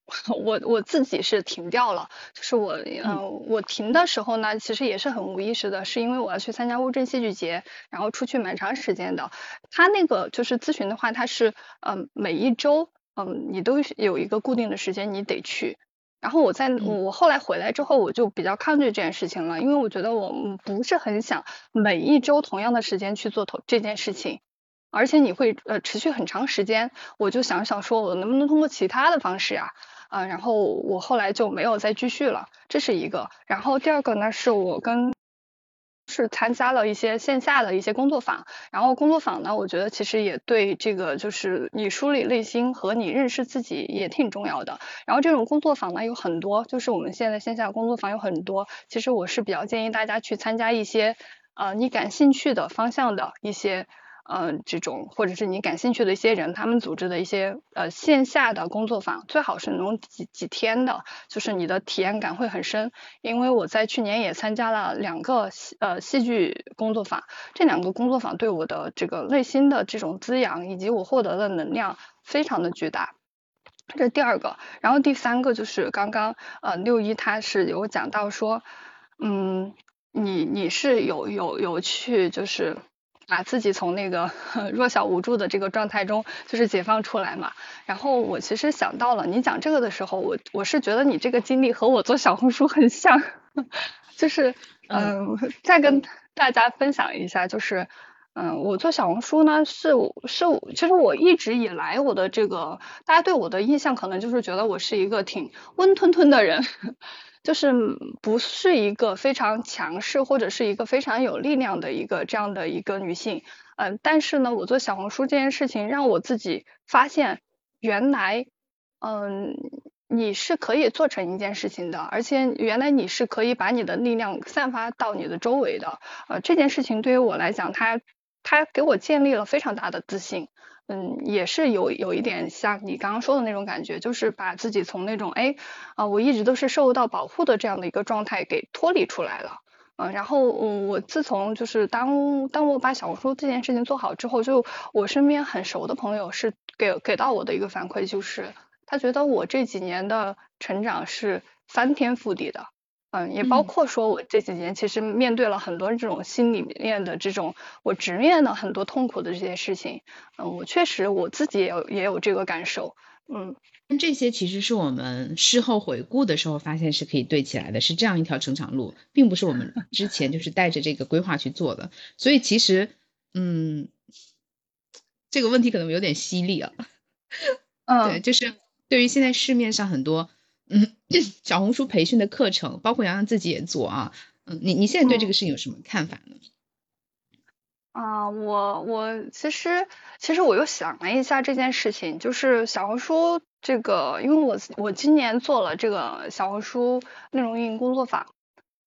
我我自己是停掉了，就是我嗯，我停的时候呢，其实也是很无意识的，是因为我要去参加乌镇戏剧节，然后出去蛮长时间的。他那个就是咨询的话，他是嗯每一周嗯你都有一个固定的时间你得去。然后我在我后来回来之后，我就比较抗拒这件事情了，因为我觉得我不是很想每一周同样的时间去做同这件事情，而且你会呃持续很长时间，我就想想说我能不能通过其他的方式呀。啊，啊然后我后来就没有再继续了，这是一个。然后第二个呢，是我跟是参加了一些线下的一些工作坊，然后工作坊呢，我觉得其实也对这个就是你梳理内心和你认识自己也挺重要的。然后这种工作坊呢有很多，就是我们现在线下工作坊有很多，其实我是比较建议大家去参加一些呃你感兴趣的方向的一些。嗯，这种或者是你感兴趣的一些人，他们组织的一些呃线下的工作坊，最好是能几几天的，就是你的体验感会很深。因为我在去年也参加了两个呃戏剧工作坊，这两个工作坊对我的这个内心的这种滋养以及我获得的能量非常的巨大。这是第二个，然后第三个就是刚刚呃六一他是有讲到说，嗯，你你是有有有去就是。把自己从那个 弱小无助的这个状态中，就是解放出来嘛。然后我其实想到了，你讲这个的时候，我我是觉得你这个经历和我做小红书很像，就是嗯，再跟大家分享一下，就是嗯，我做小红书呢，是是，其实我一直以来我的这个大家对我的印象，可能就是觉得我是一个挺温吞吞的人。就是不是一个非常强势或者是一个非常有力量的一个这样的一个女性，嗯，但是呢，我做小红书这件事情让我自己发现，原来，嗯，你是可以做成一件事情的，而且原来你是可以把你的力量散发到你的周围的，呃，这件事情对于我来讲，它它给我建立了非常大的自信。嗯，也是有有一点像你刚刚说的那种感觉，就是把自己从那种哎啊，我一直都是受到保护的这样的一个状态给脱离出来了。嗯，然后嗯，我自从就是当当我把小红书这件事情做好之后，就我身边很熟的朋友是给给到我的一个反馈，就是他觉得我这几年的成长是翻天覆地的。嗯，也包括说，我这几年其实面对了很多这种心里面的这种，我直面了很多痛苦的这些事情。嗯，我确实我自己也有也有这个感受。嗯，这些其实是我们事后回顾的时候发现是可以对起来的，是这样一条成长路，并不是我们 之前就是带着这个规划去做的。所以其实，嗯，这个问题可能有点犀利啊。嗯，对，就是对于现在市面上很多。嗯，小红书培训的课程，包括洋洋自己也做啊。嗯，你你现在对这个事情有什么看法呢？啊，我我其实其实我又想了一下这件事情，就是小红书这个，因为我我今年做了这个小红书内容运营工作坊，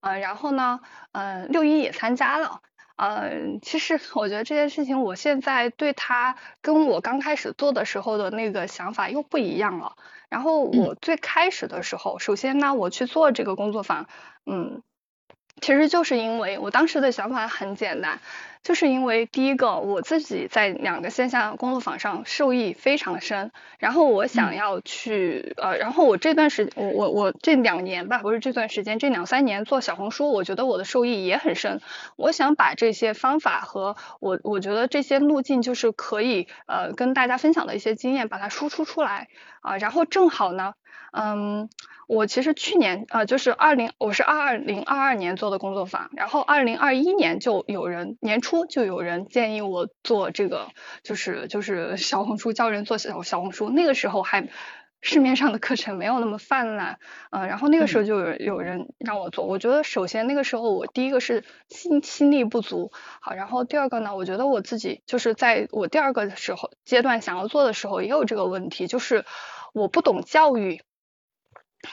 呃，然后呢，嗯，六一也参加了。嗯，其实 我觉得这件事情，我现在对他跟我刚开始做的时候的那个想法又不一样了。然后我最开始的时候，首先呢，我去做这个工作坊，嗯，其实就是因为我当时的想法很简单。就是因为第一个，我自己在两个线下工作坊上受益非常深，然后我想要去呃，然后我这段时我我我这两年吧，不是这段时间，这两三年做小红书，我觉得我的受益也很深。我想把这些方法和我我觉得这些路径，就是可以呃跟大家分享的一些经验，把它输出出来啊，然后正好呢。嗯，我其实去年呃就是二零我是二二零二二年做的工作坊，然后二零二一年就有人年初就有人建议我做这个，就是就是小红书教人做小小红书，那个时候还。市面上的课程没有那么泛滥，嗯，然后那个时候就有有人让我做，我觉得首先那个时候我第一个是心心力不足，好，然后第二个呢，我觉得我自己就是在我第二个时候阶段想要做的时候也有这个问题，就是我不懂教育。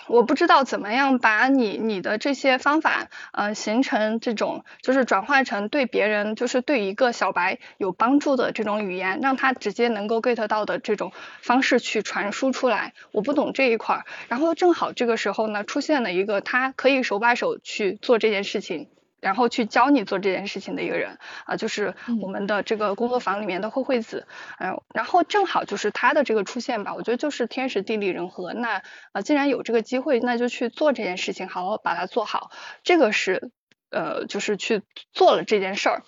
我不知道怎么样把你你的这些方法，呃，形成这种就是转化成对别人就是对一个小白有帮助的这种语言，让他直接能够 get 到的这种方式去传输出来。我不懂这一块儿，然后正好这个时候呢，出现了一个他可以手把手去做这件事情。然后去教你做这件事情的一个人啊，就是我们的这个工作坊里面的慧慧子，嗯，然后正好就是他的这个出现吧，我觉得就是天时地利人和。那啊，既然有这个机会，那就去做这件事情，好好把它做好。这个是呃，就是去做了这件事儿。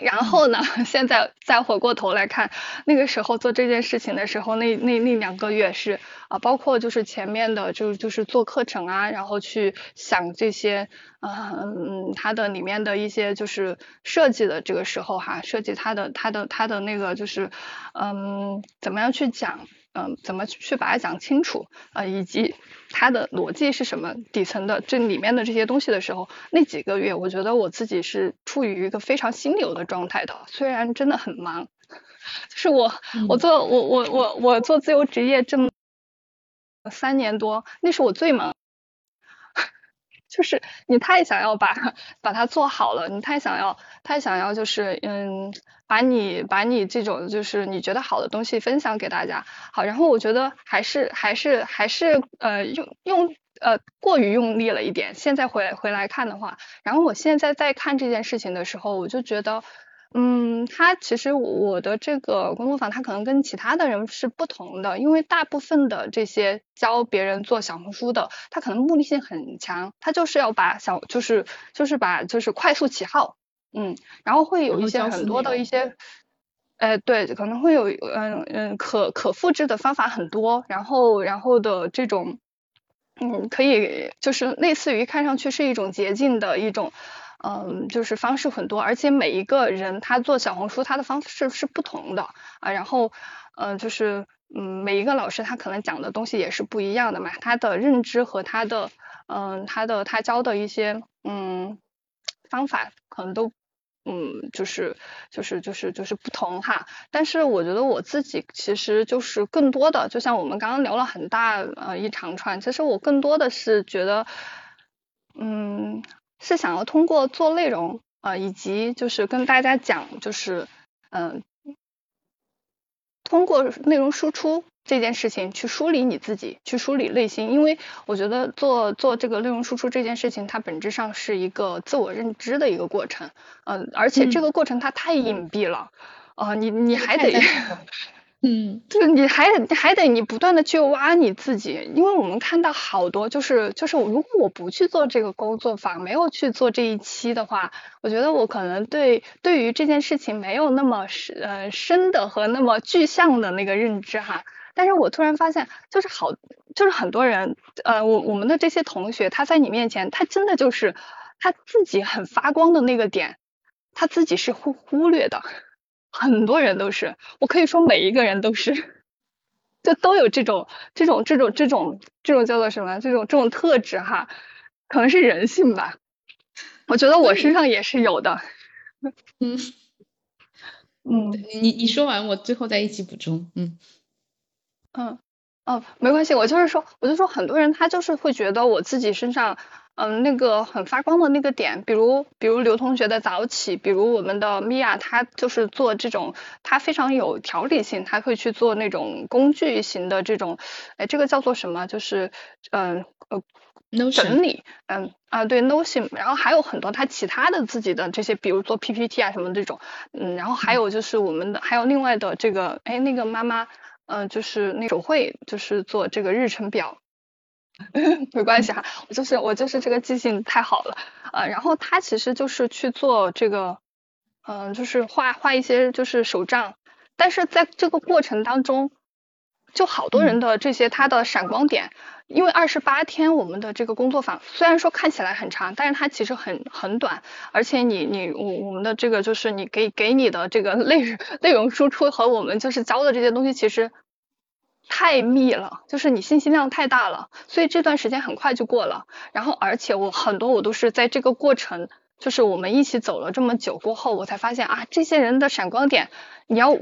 然后呢？现在再回过头来看，那个时候做这件事情的时候，那那那两个月是啊，包括就是前面的，就就是做课程啊，然后去想这些，嗯嗯，它的里面的一些就是设计的这个时候哈，设计它的它的它的那个就是嗯，怎么样去讲。嗯，怎么去把它讲清楚啊？以及它的逻辑是什么？底层的这里面的这些东西的时候，那几个月，我觉得我自己是处于一个非常心流的状态的。虽然真的很忙，就是我我做我我我我做自由职业这么三年多，那是我最忙。就是你太想要把把它做好了，你太想要太想要就是嗯，把你把你这种就是你觉得好的东西分享给大家，好，然后我觉得还是还是还是呃用用呃过于用力了一点。现在回回来看的话，然后我现在在看这件事情的时候，我就觉得。嗯，他其实我的这个工作坊，他可能跟其他的人是不同的，因为大部分的这些教别人做小红书的，他可能目的性很强，他就是要把小就是就是把就是快速起号，嗯，然后会有一些很多的一些，哎对，可能会有嗯嗯可可复制的方法很多，然后然后的这种嗯可以就是类似于看上去是一种捷径的一种。嗯，就是方式很多，而且每一个人他做小红书他的方式是不同的啊。然后，嗯，就是嗯，每一个老师他可能讲的东西也是不一样的嘛。他的认知和他的嗯，他的他教的一些嗯方法可能都嗯，就是就是就是就是不同哈。但是我觉得我自己其实就是更多的，就像我们刚刚聊了很大呃一长串，其实我更多的是觉得嗯。是想要通过做内容啊，以及就是跟大家讲，就是嗯，通过内容输出这件事情去梳理你自己，去梳理内心。因为我觉得做做这个内容输出这件事情，它本质上是一个自我认知的一个过程，嗯，而且这个过程它太隐蔽了，啊，你你还得。嗯，就是你还得还得你不断的去挖你自己，因为我们看到好多就是就是如果我不去做这个工作坊，没有去做这一期的话，我觉得我可能对对于这件事情没有那么深呃深的和那么具象的那个认知哈。但是我突然发现，就是好就是很多人呃我我们的这些同学他在你面前，他真的就是他自己很发光的那个点，他自己是忽忽略的。很多人都是，我可以说每一个人都是，就都有这种这种这种这种这种叫做什么？这种这种特质哈，可能是人性吧。我觉得我身上也是有的。嗯嗯，你你说完，我最后再一起补充。嗯嗯哦，没关系，我就是说，我就说很多人他就是会觉得我自己身上。嗯，那个很发光的那个点，比如比如刘同学的早起，比如我们的米娅，她就是做这种，她非常有条理性，她会去做那种工具型的这种，哎，这个叫做什么？就是嗯呃，no 整理，嗯啊对，notion，然后还有很多他其他的自己的这些，比如做 PPT 啊什么这种，嗯，然后还有就是我们的还有另外的这个，哎那个妈妈，嗯就是那手绘，就是做这个日程表。没关系哈，我就是我就是这个记性太好了啊。然后他其实就是去做这个，嗯，就是画画一些就是手账，但是在这个过程当中，就好多人的这些他的闪光点，因为二十八天我们的这个工作坊虽然说看起来很长，但是它其实很很短，而且你你我我们的这个就是你给给你的这个 内内容输出和我们就是教的这些东西其实太密了，就是你信息量太大了，所以这段时间很快就过了。然后而且我很多我都是在这个过程，就是我们一起走了这么久过后，我才发现啊，这些人的闪光点，你要。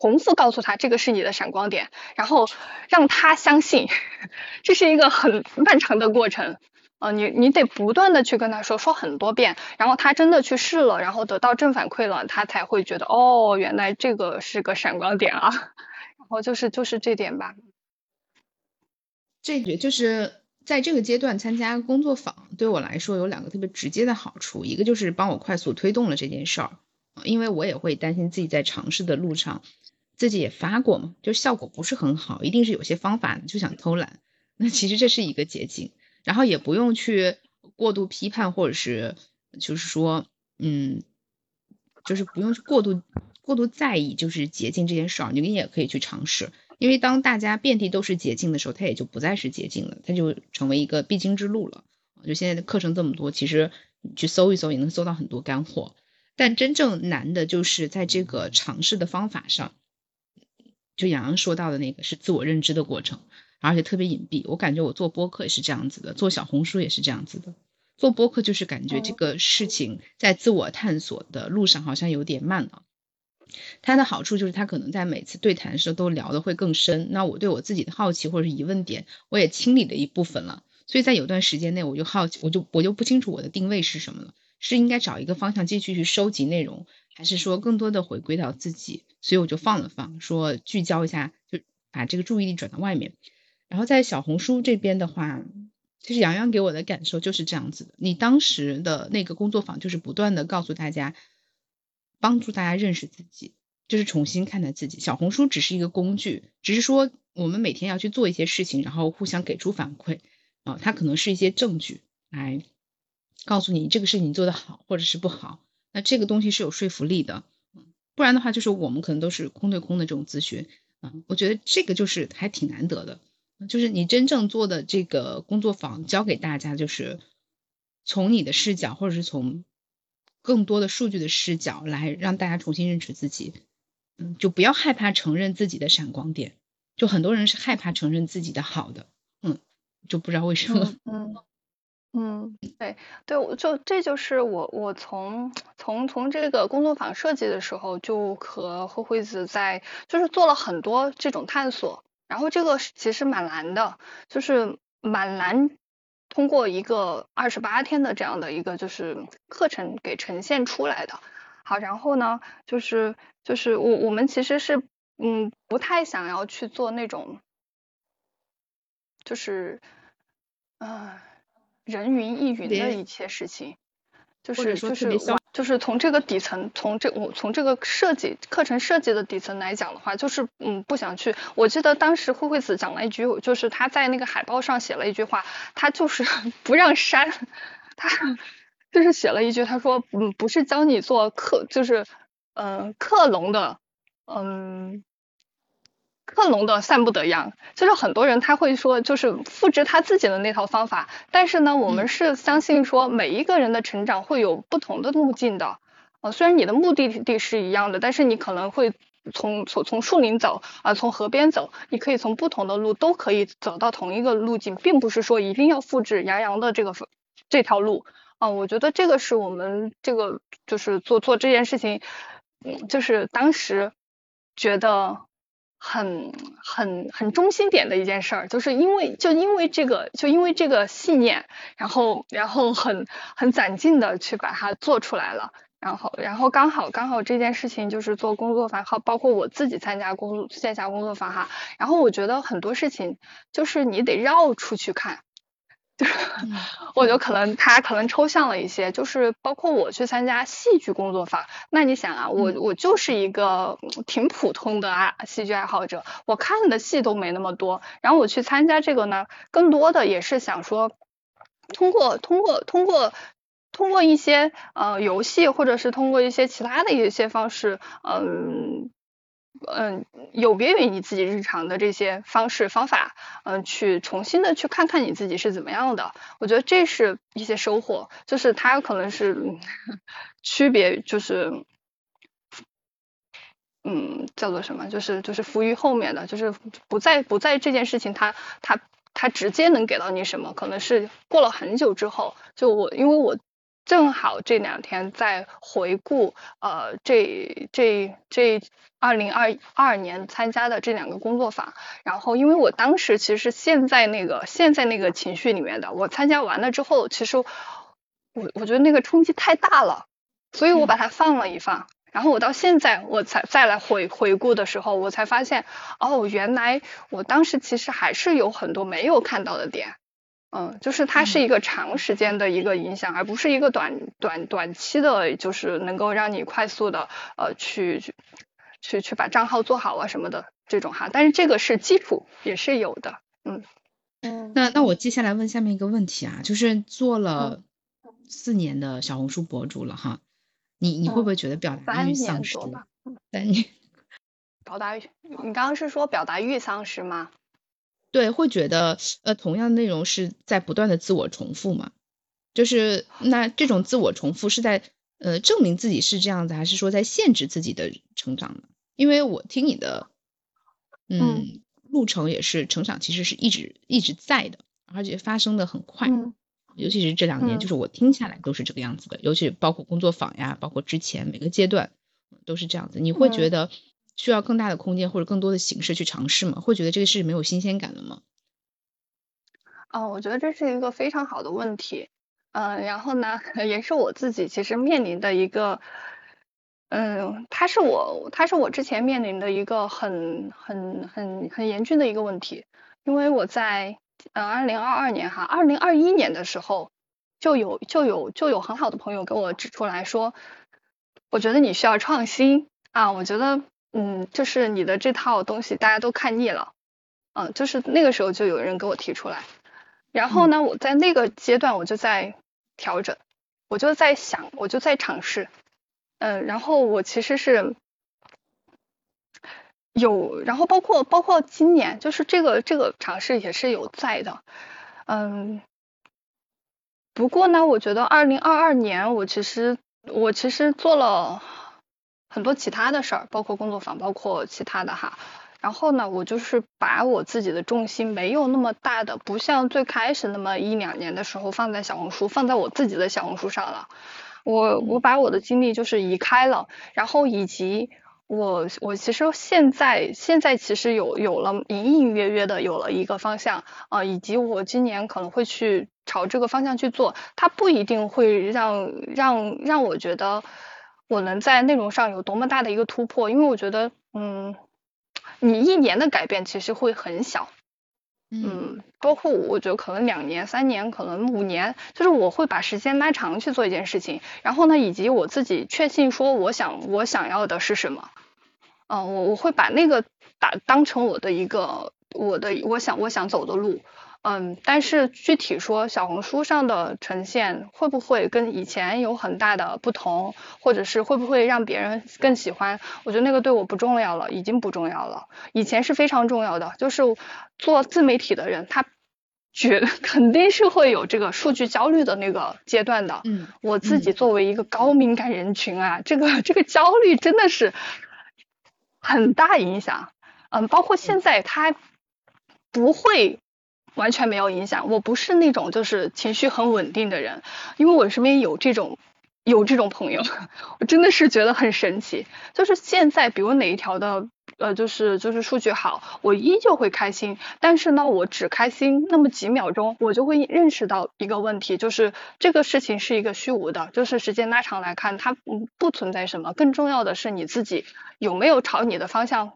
重复告诉他这个是你的闪光点，然后让他相信，这是一个很漫长的过程啊！你你得不断的去跟他说，说很多遍，然后他真的去试了，然后得到正反馈了，他才会觉得哦，原来这个是个闪光点啊！然后就是就是这点吧。这也就是在这个阶段参加工作坊，对我来说有两个特别直接的好处，一个就是帮我快速推动了这件事儿，因为我也会担心自己在尝试的路上。自己也发过嘛，就效果不是很好，一定是有些方法就想偷懒。那其实这是一个捷径，然后也不用去过度批判，或者是就是说，嗯，就是不用过度过度在意，就是捷径这件事儿，你也可以去尝试。因为当大家遍地都是捷径的时候，它也就不再是捷径了，它就成为一个必经之路了。就现在的课程这么多，其实你去搜一搜也能搜到很多干货。但真正难的就是在这个尝试的方法上。就洋洋说到的那个是自我认知的过程，而且特别隐蔽。我感觉我做播客也是这样子的，做小红书也是这样子的。做播客就是感觉这个事情在自我探索的路上好像有点慢了。它的好处就是它可能在每次对谈的时候都聊的会更深。那我对我自己的好奇或者是疑问点，我也清理了一部分了。所以在有段时间内，我就好奇，我就我就不清楚我的定位是什么了，是应该找一个方向继续去收集内容。还是说更多的回归到自己，所以我就放了放，说聚焦一下，就把这个注意力转到外面。然后在小红书这边的话，其实洋洋给我的感受就是这样子的。你当时的那个工作坊就是不断的告诉大家，帮助大家认识自己，就是重新看待自己。小红书只是一个工具，只是说我们每天要去做一些事情，然后互相给出反馈啊，它可能是一些证据来告诉你这个事情做得好或者是不好。那这个东西是有说服力的，不然的话就是我们可能都是空对空的这种咨询，啊，我觉得这个就是还挺难得的，就是你真正做的这个工作坊教给大家，就是从你的视角或者是从更多的数据的视角来让大家重新认识自己，嗯，就不要害怕承认自己的闪光点，就很多人是害怕承认自己的好的，嗯，就不知道为什么，嗯。嗯，对对，我就这就是我我从从从这个工作坊设计的时候就和慧慧子在就是做了很多这种探索，然后这个其实蛮难的，就是蛮难通过一个二十八天的这样的一个就是课程给呈现出来的。好，然后呢，就是就是我我们其实是嗯不太想要去做那种就是嗯。人云亦云的一些事情，就是就是就是从这个底层，从这我从这个设计课程设计的底层来讲的话，就是嗯不想去。我记得当时慧慧子讲了一句，就是她在那个海报上写了一句话，她就是 不让删，她就是写了一句，她说嗯不是教你做克，就是嗯克隆的，嗯。克隆的散不得羊，就是很多人他会说，就是复制他自己的那套方法。但是呢，我们是相信说，每一个人的成长会有不同的路径的。呃，虽然你的目的地是一样的，但是你可能会从从从树林走啊，从河边走，你可以从不同的路都可以走到同一个路径，并不是说一定要复制杨洋的这个这条路。啊，我觉得这个是我们这个就是做做这件事情，嗯，就是当时觉得。很很很中心点的一件事儿，就是因为就因为这个就因为这个信念，然后然后很很攒劲的去把它做出来了，然后然后刚好刚好这件事情就是做工作坊，好包括我自己参加工线下工作坊哈，然后我觉得很多事情就是你得绕出去看。就是，我觉得可能他可能抽象了一些，就是包括我去参加戏剧工作坊，那你想啊，我我就是一个挺普通的爱戏剧爱好者，我看的戏都没那么多，然后我去参加这个呢，更多的也是想说，通过通过通过通过一些呃游戏，或者是通过一些其他的一些方式，嗯。嗯，有别于你自己日常的这些方式方法，嗯，去重新的去看看你自己是怎么样的。我觉得这是一些收获，就是它可能是区别，就是嗯，叫做什么？就是就是浮于后面的，就是不在不在这件事情，它它它直接能给到你什么？可能是过了很久之后，就我因为我。正好这两天在回顾，呃，这这这二零二二年参加的这两个工作坊，然后因为我当时其实是现在那个陷在那个情绪里面的，我参加完了之后，其实我我觉得那个冲击太大了，所以我把它放了一放，然后我到现在我才再来回回顾的时候，我才发现，哦，原来我当时其实还是有很多没有看到的点。嗯，就是它是一个长时间的一个影响，而不是一个短短短期的，就是能够让你快速的呃去去去去把账号做好啊什么的这种哈。但是这个是基础也是有的，嗯嗯。那那我接下来问下面一个问题啊，就是做了四年的小红书博主了哈，你你会不会觉得表达欲丧失？三年。表达欲，你刚刚是说表达欲丧失吗？对，会觉得呃，同样的内容是在不断的自我重复嘛？就是那这种自我重复是在呃证明自己是这样子，还是说在限制自己的成长呢？因为我听你的，嗯，路程也是成长，其实是一直一直在的，而且发生的很快，尤其是这两年，就是我听下来都是这个样子的，尤其包括工作坊呀，包括之前每个阶段都是这样子。你会觉得？需要更大的空间或者更多的形式去尝试吗？会觉得这个事没有新鲜感了吗？哦，我觉得这是一个非常好的问题。嗯，然后呢，也是我自己其实面临的一个，嗯，它是我，它是我之前面临的一个很很很很严峻的一个问题。因为我在呃二零二二年哈，二零二一年的时候就有就有就有很好的朋友给我指出来说，我觉得你需要创新啊，我觉得。嗯，就是你的这套东西大家都看腻了，嗯，就是那个时候就有人给我提出来，然后呢，我在那个阶段我就在调整，我就在想，我就在尝试，嗯，然后我其实是有，然后包括包括今年，就是这个这个尝试也是有在的，嗯，不过呢，我觉得二零二二年我其实我其实做了。很多其他的事儿，包括工作坊，包括其他的哈。然后呢，我就是把我自己的重心没有那么大的，不像最开始那么一两年的时候放在小红书，放在我自己的小红书上了。我我把我的精力就是移开了，然后以及我我其实现在现在其实有有了隐隐约约的有了一个方向啊，以及我今年可能会去朝这个方向去做，它不一定会让让让我觉得。我能在内容上有多么大的一个突破？因为我觉得，嗯，你一年的改变其实会很小，嗯，包括我觉得可能两年、三年，可能五年，就是我会把时间拉长去做一件事情。然后呢，以及我自己确信说，我想我想要的是什么，嗯，我我会把那个打当成我的一个我的我想我想走的路。嗯，但是具体说小红书上的呈现会不会跟以前有很大的不同，或者是会不会让别人更喜欢？我觉得那个对我不重要了，已经不重要了。以前是非常重要的，就是做自媒体的人，他绝 肯定是会有这个数据焦虑的那个阶段的。嗯，我自己作为一个高敏感人群啊，这个这个焦虑真的是很大影响。嗯，包括现在他不会。完全没有影响。我不是那种就是情绪很稳定的人，因为我身边有这种有这种朋友，我真的是觉得很神奇。就是现在，比如哪一条的呃，就是就是数据好，我依旧会开心。但是呢，我只开心那么几秒钟，我就会认识到一个问题，就是这个事情是一个虚无的，就是时间拉长来看，它不存在什么。更重要的是你自己有没有朝你的方向。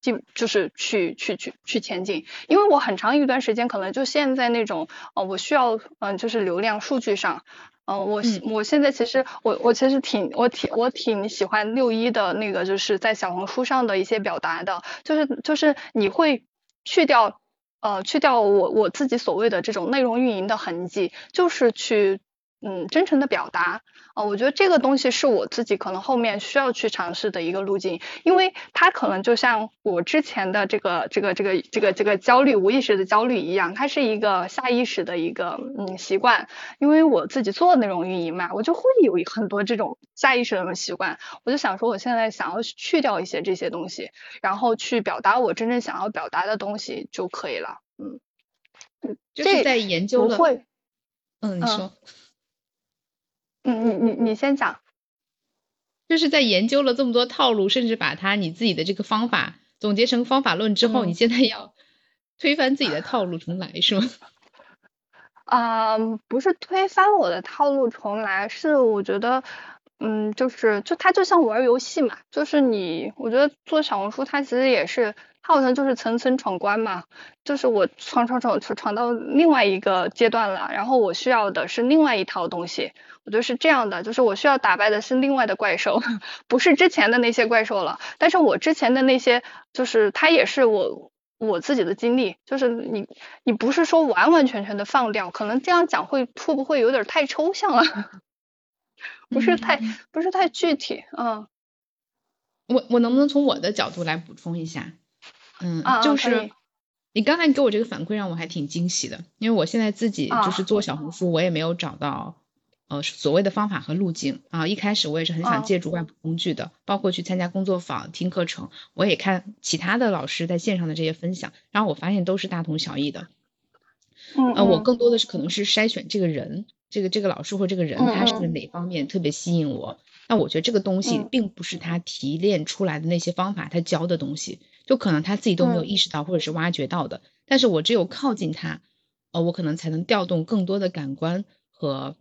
进就是去去去去前进，因为我很长一段时间可能就现在那种，呃，我需要嗯，就是流量数据上，嗯，我我现在其实我我其实挺我挺我挺喜欢六一的那个，就是在小红书上的一些表达的，就是就是你会去掉呃去掉我我自己所谓的这种内容运营的痕迹，就是去嗯，真诚的表达。啊，我觉得这个东西是我自己可能后面需要去尝试的一个路径，因为它可能就像我之前的这个这个这个这个这个焦虑无意识的焦虑一样，它是一个下意识的一个嗯习惯，因为我自己做内容运营嘛，我就会有很多这种下意识的习惯，我就想说我现在想要去掉一些这些东西，然后去表达我真正想要表达的东西就可以了，嗯，就是在研究不会，嗯，你说。嗯，你你你先讲，就是在研究了这么多套路，甚至把它你自己的这个方法总结成方法论之后，你现在要推翻自己的套路重来是吗？啊，不是推翻我的套路重来，是我觉得，嗯，就是就它就像玩游戏嘛，就是你，我觉得做小红书它其实也是。它好像就是层层闯关嘛，就是我闯闯闯闯到另外一个阶段了，然后我需要的是另外一套东西，我觉得是这样的，就是我需要打败的是另外的怪兽，不是之前的那些怪兽了。但是我之前的那些，就是它也是我我自己的经历，就是你你不是说完完全全的放掉，可能这样讲会会不会有点太抽象了？不是太不是太具体，嗯。我我能不能从我的角度来补充一下？嗯，就是你刚才给我这个反馈让我还挺惊喜的，因为我现在自己就是做小红书，我也没有找到呃所谓的方法和路径啊。一开始我也是很想借助外部工具的，包括去参加工作坊、听课程，我也看其他的老师在线上的这些分享，然后我发现都是大同小异的。嗯，我更多的是可能是筛选这个人，这个这个老师或这个人他是哪方面特别吸引我。那我觉得这个东西并不是他提炼出来的那些方法，他教的东西。就可能他自己都没有意识到或者是挖掘到的，但是我只有靠近他，呃，我可能才能调动更多的感官和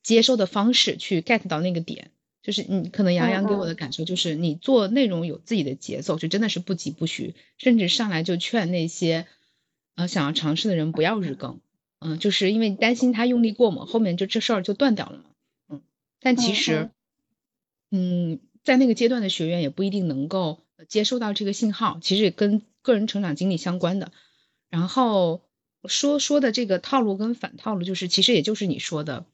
接收的方式去 get 到那个点。就是你可能杨洋给我的感受就是，你做内容有自己的节奏，就真的是不急不徐，甚至上来就劝那些呃想要尝试的人不要日更，嗯，就是因为担心他用力过猛，后面就这事儿就断掉了嘛，嗯，但其实，嗯，在那个阶段的学员也不一定能够。接收到这个信号，其实也跟个人成长经历相关的。然后说说的这个套路跟反套路，就是其实也就是你说的，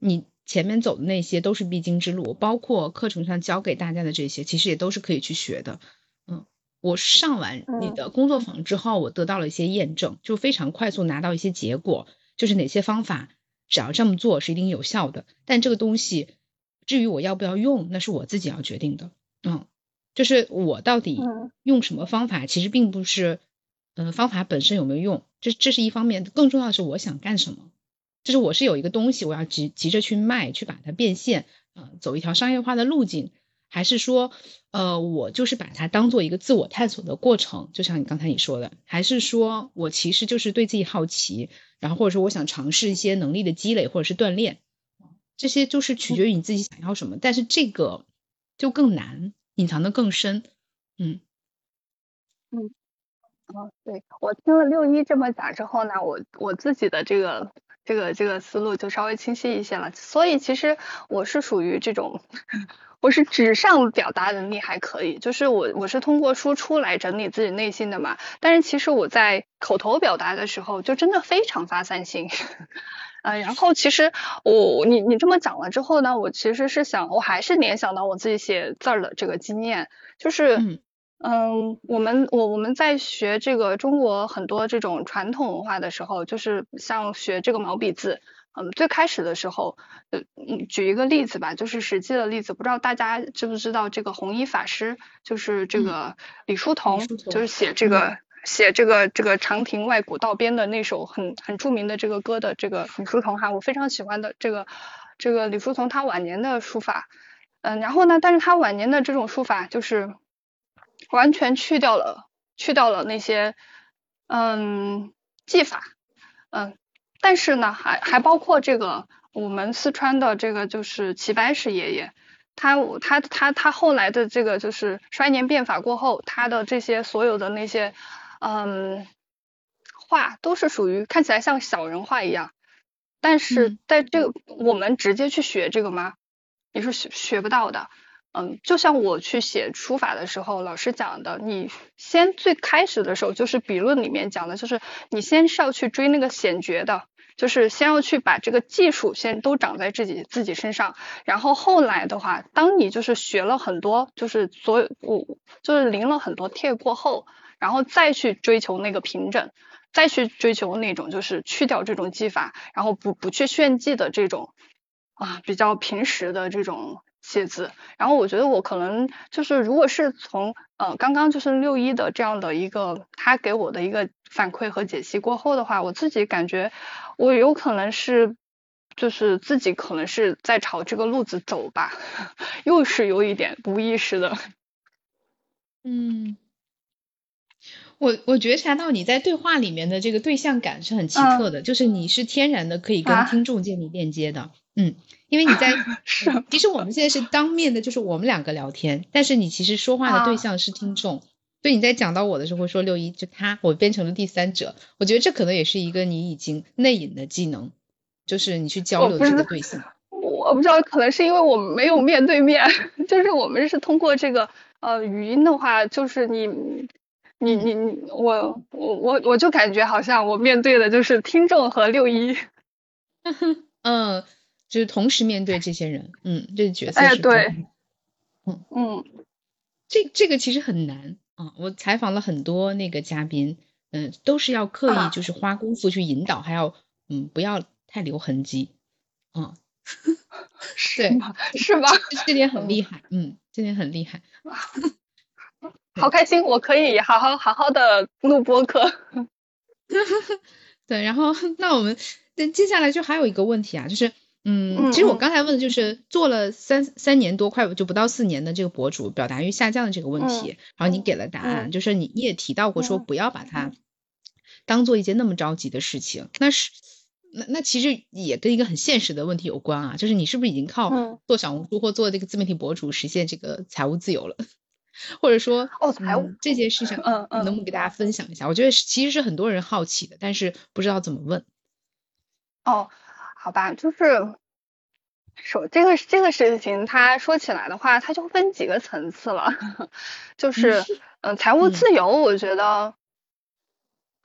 你前面走的那些都是必经之路，包括课程上教给大家的这些，其实也都是可以去学的。嗯，我上完你的工作坊之后，我得到了一些验证，就非常快速拿到一些结果，就是哪些方法只要这么做是一定有效的。但这个东西至于我要不要用，那是我自己要决定的。嗯。就是我到底用什么方法，其实并不是，嗯，方法本身有没有用，这这是一方面，更重要的是我想干什么。就是我是有一个东西，我要急急着去卖，去把它变现，嗯，走一条商业化的路径，还是说，呃，我就是把它当做一个自我探索的过程，就像你刚才你说的，还是说我其实就是对自己好奇，然后或者说我想尝试一些能力的积累或者是锻炼，这些就是取决于你自己想要什么，但是这个就更难。隐藏的更深，嗯，嗯，哦，对我听了六一这么讲之后呢，我我自己的这个这个这个思路就稍微清晰一些了。所以其实我是属于这种，我是纸上表达能力还可以，就是我我是通过输出来整理自己内心的嘛。但是其实我在口头表达的时候，就真的非常发散性。嗯，然后其实我你你这么讲了之后呢，我其实是想，我还是联想到我自己写字儿的这个经验，就是嗯，我们我我们在学这个中国很多这种传统文化的时候，就是像学这个毛笔字，嗯，最开始的时候，呃，举一个例子吧，就是实际的例子，不知道大家知不知道这个弘一法师，就是这个李叔同，就是写这个。写这个这个长亭外古道边的那首很很著名的这个歌的这个李叔同哈，我非常喜欢的这个这个李叔同他晚年的书法，嗯，然后呢，但是他晚年的这种书法就是完全去掉了去掉了那些嗯技法，嗯，但是呢还还包括这个我们四川的这个就是齐白石爷爷，他他他他后来的这个就是衰年变法过后，他的这些所有的那些。嗯，画都是属于看起来像小人画一样，但是在这个我们直接去学这个吗？你是学学不到的。嗯，就像我去写书法的时候，老师讲的，你先最开始的时候就是笔论里面讲的，就是你先是要去追那个显绝的。就是先要去把这个技术先都长在自己自己身上，然后后来的话，当你就是学了很多，就是所有我就是临了很多帖过后，然后再去追求那个平整，再去追求那种就是去掉这种技法，然后不不去炫技的这种啊比较平时的这种。写字，然后我觉得我可能就是，如果是从呃刚刚就是六一的这样的一个他给我的一个反馈和解析过后的话，我自己感觉我有可能是就是自己可能是在朝这个路子走吧，又是有一点无意识的。嗯，我我觉察到你在对话里面的这个对象感是很奇特的，就是你是天然的可以跟听众建立链接的，嗯。因为你在 是，其实我们现在是当面的，就是我们两个聊天，但是你其实说话的对象是听众，所以你在讲到我的时候会说六一就他，我变成了第三者，我觉得这可能也是一个你已经内隐的技能，就是你去交流这个对象。我不知道，可能是因为我们没有面对面，就是我们是通过这个呃语音的话，就是你你你你我我我我就感觉好像我面对的就是听众和六一。嗯。就是同时面对这些人，嗯，这个角色是，对，嗯嗯，这这个其实很难啊。我采访了很多那个嘉宾，嗯，都是要刻意就是花功夫去引导，还要嗯不要太留痕迹，嗯，是吗？是吗？这点很厉害，嗯，这点很厉害，好开心，我可以好好好好的录播客，对，然后那我们那接下来就还有一个问题啊，就是。嗯，其实我刚才问的就是做了三三年多，快就不到四年的这个博主表达欲下降的这个问题，然后你给了答案，就是你你也提到过说不要把它当做一件那么着急的事情，那是那那其实也跟一个很现实的问题有关啊，就是你是不是已经靠做小红书或做这个自媒体博主实现这个财务自由了，或者说哦财务这件事情，嗯嗯，能不能给大家分享一下？我觉得其实是很多人好奇的，但是不知道怎么问。哦。好吧，就是首这个这个事情，它说起来的话，它就分几个层次了。就是嗯，财务自由，我觉得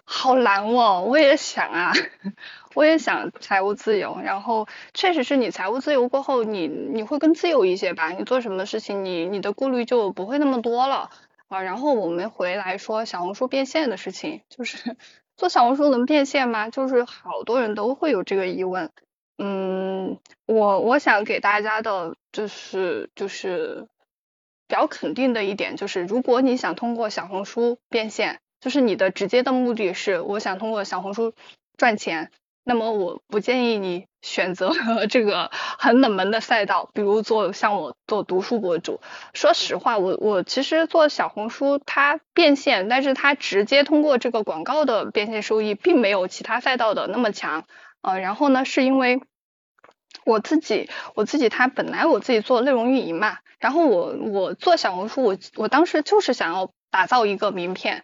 好难哦。我也想啊，我也想财务自由。然后确实是你财务自由过后，你你会更自由一些吧？你做什么事情，你你的顾虑就不会那么多了啊。然后我们回来说小红书变现的事情，就是 做小红书能变现吗？就是好多人都会有这个疑问。嗯，我我想给大家的就是就是比较肯定的一点就是，如果你想通过小红书变现，就是你的直接的目的是我想通过小红书赚钱，那么我不建议你选择 这个很冷门的赛道，比如做像我做读书博主。说实话，我我其实做小红书它变现，但是它直接通过这个广告的变现收益，并没有其他赛道的那么强。呃，然后呢，是因为我自己，我自己他本来我自己做内容运营嘛，然后我我做小红书，我我当时就是想要打造一个名片，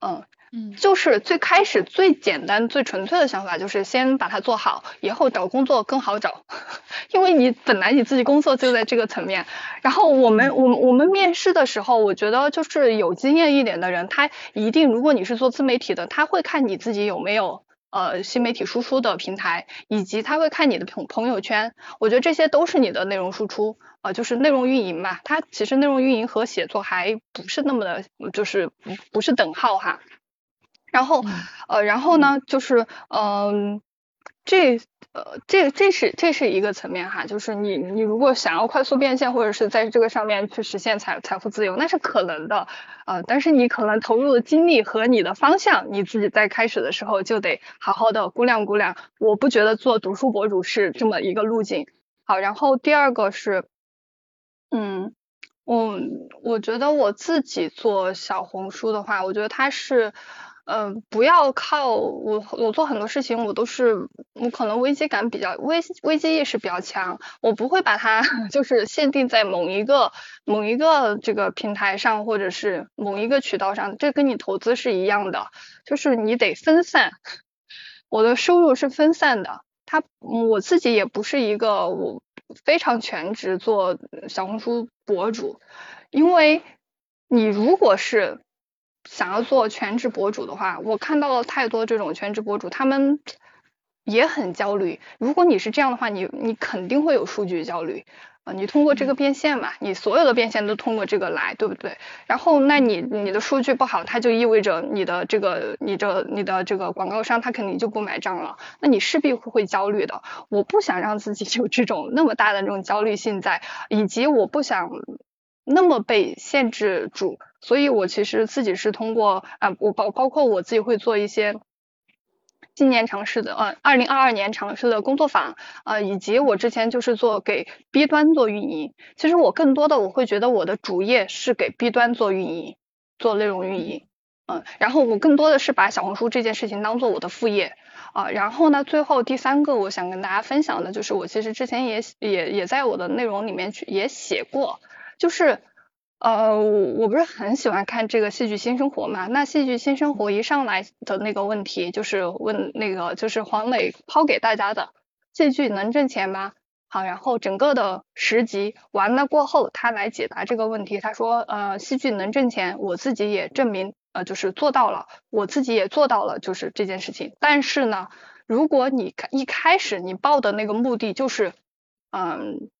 嗯嗯，就是最开始最简单最纯粹的想法就是先把它做好，以后找工作更好找，因为你本来你自己工作就在这个层面，然后我们我们我们面试的时候，我觉得就是有经验一点的人，他一定如果你是做自媒体的，他会看你自己有没有。呃，新媒体输出的平台，以及他会看你的朋朋友圈，我觉得这些都是你的内容输出，呃，就是内容运营嘛。它其实内容运营和写作还不是那么的，就是不不是等号哈。然后，呃，然后呢，就是嗯。这呃，这这是这是一个层面哈，就是你你如果想要快速变现，或者是在这个上面去实现财财富自由，那是可能的呃，但是你可能投入的精力和你的方向，你自己在开始的时候就得好好的估量估量。我不觉得做读书博主是这么一个路径。好，然后第二个是，嗯，我我觉得我自己做小红书的话，我觉得它是。嗯，不要靠我，我做很多事情，我都是我可能危机感比较危危机意识比较强，我不会把它 就是限定在某一个某一个这个平台上，或者是某一个渠道上，这跟你投资是一样的，就是你得分散，我的收入是分散的，他我自己也不是一个我非常全职做小红书博主，因为你如果是。想要做全职博主的话，我看到了太多这种全职博主，他们也很焦虑。如果你是这样的话，你你肯定会有数据焦虑啊。你通过这个变现嘛，你所有的变现都通过这个来，对不对？然后，那你你的数据不好，它就意味着你的这个你的你的这个广告商他肯定就不买账了，那你势必会会焦虑的。我不想让自己 有这种那么大的这种焦虑性在，以及我不想那么被限制住，所以我其实自己是通过啊，我包包括我自己会做一些。今年尝试的，呃，二零二二年尝试的工作坊，呃，以及我之前就是做给 B 端做运营。其实我更多的我会觉得我的主业是给 B 端做运营，做内容运营，嗯，然后我更多的是把小红书这件事情当做我的副业，啊，然后呢，最后第三个我想跟大家分享的就是我其实之前也也也在我的内容里面去也写过，就是。呃，我不是很喜欢看这个戏剧新生活嘛？那戏剧新生活一上来的那个问题就是问那个就是黄磊抛给大家的戏剧能挣钱吗？好，然后整个的十集完了过后，他来解答这个问题。他说，呃，戏剧能挣钱，我自己也证明，呃，就是做到了，我自己也做到了，就是这件事情。但是呢，如果你一开始你报的那个目的就是，嗯，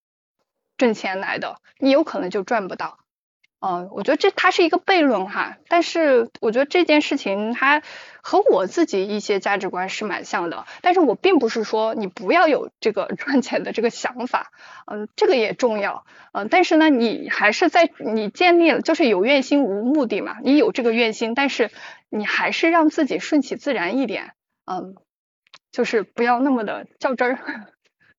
挣钱来的，你有可能就赚不到。嗯，我觉得这它是一个悖论哈，但是我觉得这件事情它和我自己一些价值观是蛮像的，但是我并不是说你不要有这个 赚钱的这个想法，嗯，这个也重要，嗯，但是呢，你还是在你建立了就是有愿心无目的嘛，你有这个愿心，但是你还是让自己顺其自然一点，嗯，就是不要那么的较真儿，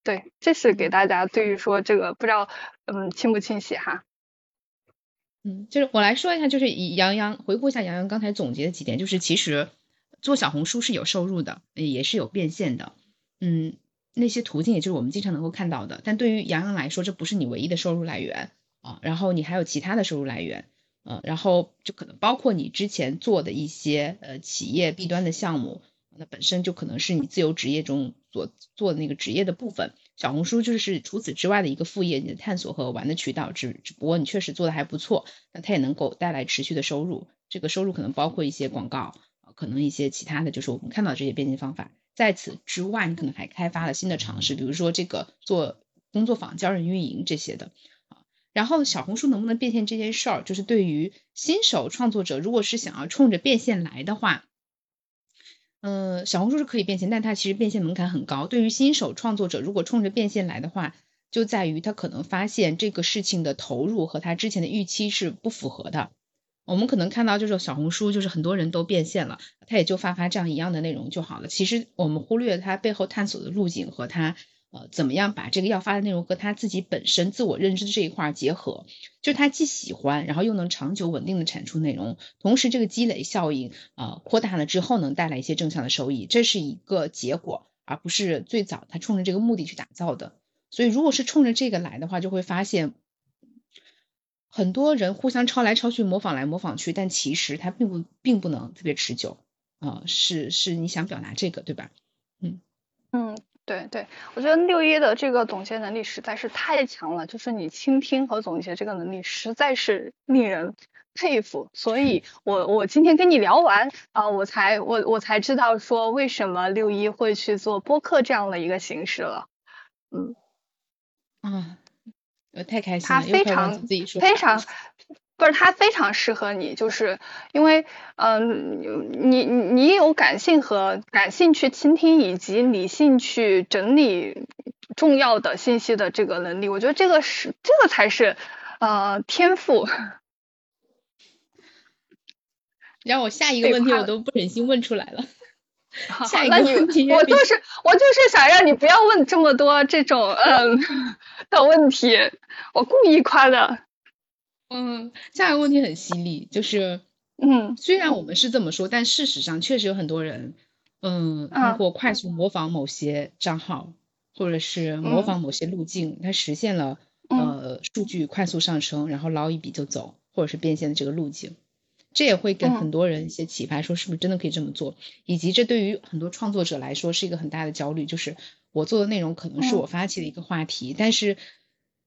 对，这是给大家对于说这个不知道嗯清不清晰哈。嗯，就是我来说一下，就是以杨洋回顾一下杨洋刚才总结的几点，就是其实做小红书是有收入的，也是有变现的，嗯，那些途径也就是我们经常能够看到的。但对于杨洋来说，这不是你唯一的收入来源啊，然后你还有其他的收入来源，嗯，然后就可能包括你之前做的一些呃企业弊端的项目，那本身就可能是你自由职业中所做的那个职业的部分。小红书就是除此之外的一个副业，你的探索和玩的渠道，只只不过你确实做的还不错，那它也能够带来持续的收入。这个收入可能包括一些广告，可能一些其他的就是我们看到这些变现方法。在此之外，你可能还开发了新的尝试，比如说这个做工作坊教人运营这些的啊。然后小红书能不能变现这件事儿，就是对于新手创作者，如果是想要冲着变现来的话。嗯，小红书是可以变现，但它其实变现门槛很高。对于新手创作者，如果冲着变现来的话，就在于他可能发现这个事情的投入和他之前的预期是不符合的。我们可能看到就是小红书，就是很多人都变现了，他也就发发这样一样的内容就好了。其实我们忽略他背后探索的路径和他。呃，怎么样把这个要发的内容和他自己本身自我认知的这一块结合？就是他既喜欢，然后又能长久稳定的产出内容，同时这个积累效应啊扩大了之后，能带来一些正向的收益，这是一个结果，而不是最早他冲着这个目的去打造的。所以，如果是冲着这个来的话，就会发现很多人互相抄来抄去，模仿来模仿去，但其实它并不并不能特别持久啊。是是，你想表达这个对吧？嗯嗯。对对，我觉得六一的这个总结能力实在是太强了，就是你倾听和总结这个能力实在是令人佩服。所以，我我今天跟你聊完啊，我才我我才知道说为什么六一会去做播客这样的一个形式了。嗯，啊，我太开心了，他非常非常。不是，它非常适合你，就是因为，嗯，你你有感性和感性去倾听，以及理性去整理重要的信息的这个能力，我觉得这个是这个才是呃天赋。让我下一个问题我都不忍心问出来了。下一个问题，我就是我就是想让你不要问这么多这种嗯 的问题，我故意夸的。嗯，下一个问题很犀利，就是，嗯，虽然我们是这么说，但事实上确实有很多人，嗯，通过快速模仿某些账号，或者是模仿某些路径，他实现了呃数据快速上升，然后捞一笔就走，或者是变现的这个路径，这也会给很多人一些启发，说是不是真的可以这么做，以及这对于很多创作者来说是一个很大的焦虑，就是我做的内容可能是我发起的一个话题，但是。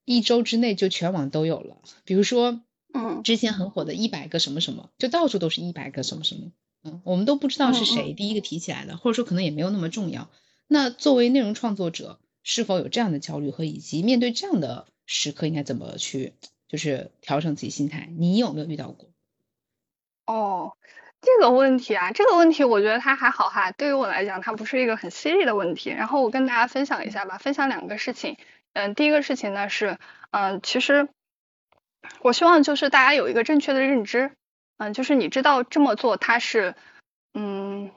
一周之内就全网都有了，比如说，嗯，之前很火的一百个什么什么，就到处都是一百个什么什么，嗯，我们都不知道是谁第一个提起来的，或者说可能也没有那么重要。那作为内容创作者，是否有这样的焦虑和以及面对这样的时刻应该怎么去就是调整自己心态？你有没有遇到过？哦，这个问题啊，这个问题我觉得它还好哈，对于我来讲，它不是一个很犀利的问题。然后我跟大家分享一下吧，分享两个事情。嗯，第一个事情呢是，嗯，其实我希望就是大家有一个正确的认知，嗯，就是你知道这么做它是，嗯，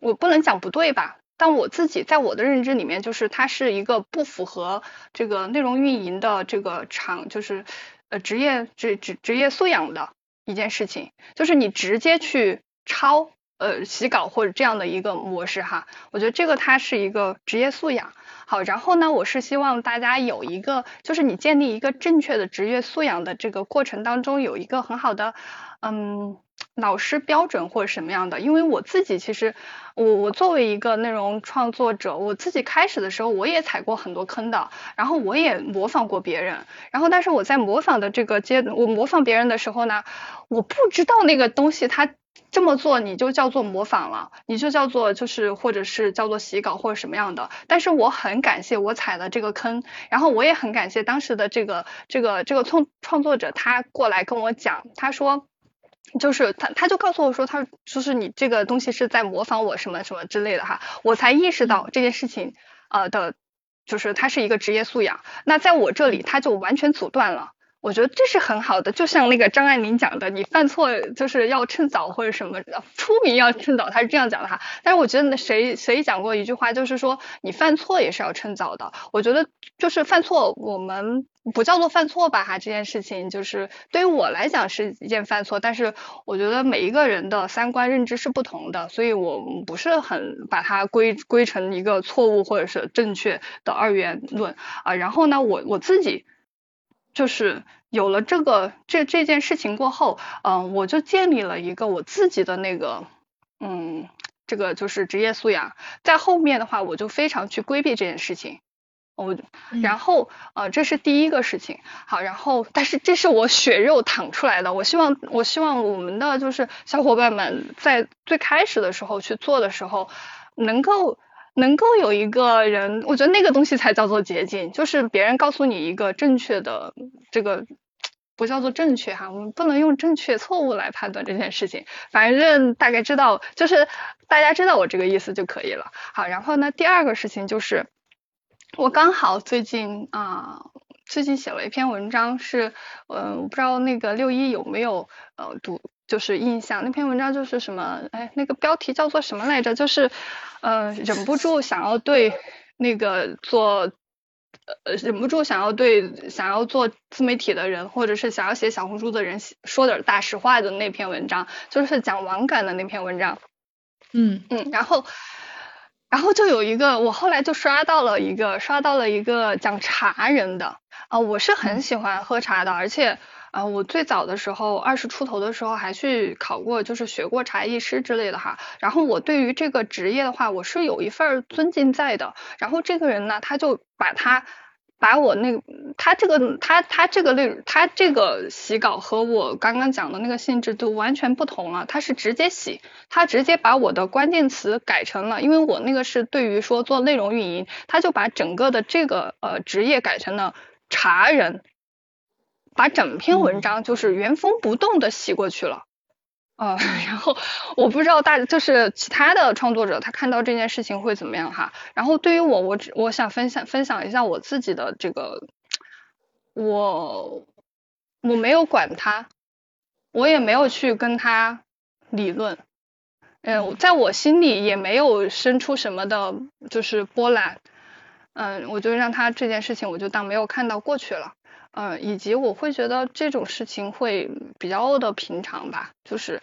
我不能讲不对吧？但我自己在我的认知里面，就是它是一个不符合这个内容运营的这个场，就是呃职业职职职业素养的。一件事情就是你直接去抄呃洗稿或者这样的一个模式哈，我觉得这个它是一个职业素养。好，然后呢，我是希望大家有一个就是你建立一个正确的职业素养的这个过程当中有一个很好的嗯。老师标准或者什么样的？因为我自己其实，我我作为一个内容创作者，我自己开始的时候我也踩过很多坑的，然后我也模仿过别人，然后但是我在模仿的这个阶，我模仿别人的时候呢，我不知道那个东西它这么做你就叫做模仿了，你就叫做就是或者是叫做洗稿或者什么样的。但是我很感谢我踩了这个坑，然后我也很感谢当时的这个这个这个创创作者他过来跟我讲，他说。就是他，他就告诉我说，他就是你这个东西是在模仿我什么什么之类的哈，我才意识到这件事情呃的，就是它是一个职业素养。那在我这里，他就完全阻断了。我觉得这是很好的，就像那个张爱玲讲的，你犯错就是要趁早或者什么，出名要趁早，他是这样讲的哈。但是我觉得谁谁讲过一句话，就是说你犯错也是要趁早的。我觉得就是犯错，我们不叫做犯错吧哈，这件事情就是对于我来讲是一件犯错，但是我觉得每一个人的三观认知是不同的，所以我不是很把它归归成一个错误或者是正确的二元论啊。然后呢，我我自己。就是有了这个这这件事情过后，嗯，我就建立了一个我自己的那个，嗯，这个就是职业素养。在后面的话，我就非常去规避这件事情。我然后呃，这是第一个事情。好，然后但是这是我血肉淌出来的。我希望我希望我们的就是小伙伴们在最开始的时候去做的时候，能够。能够有一个人，我觉得那个东西才叫做捷径，就是别人告诉你一个正确的这个，不叫做正确哈，我们不能用正确错误来判断这件事情，反正大概知道，就是大家知道我这个意思就可以了。好，然后呢，第二个事情就是，我刚好最近啊，最近写了一篇文章，是嗯，我不知道那个六一有没有呃读。就是印象那篇文章就是什么，哎，那个标题叫做什么来着？就是，呃，忍不住想要对那个做，呃，忍不住想要对想要做自媒体的人，或者是想要写小红书的人说点大实话的那篇文章，就是讲网感的那篇文章。嗯嗯，然后，然后就有一个，我后来就刷到了一个，刷到了一个讲茶人的啊，我是很喜欢喝茶的，而且。啊，我最早的时候，二十出头的时候还去考过，就是学过茶艺师之类的哈。然后我对于这个职业的话，我是有一份尊敬在的。然后这个人呢，他就把他把我那他这个他他这个类他这个洗稿和我刚刚讲的那个性质都完全不同了。他是直接洗，他直接把我的关键词改成了，因为我那个是对于说做内容运营，他就把整个的这个呃职业改成了茶人。把整篇文章就是原封不动的洗过去了，呃，然后我不知道大就是其他的创作者他看到这件事情会怎么样哈。然后对于我，我只我想分享分享一下我自己的这个，我我没有管他，我也没有去跟他理论，嗯，在我心里也没有生出什么的，就是波澜，嗯，我就让他这件事情我就当没有看到过去了。嗯，以及我会觉得这种事情会比较的平常吧，就是，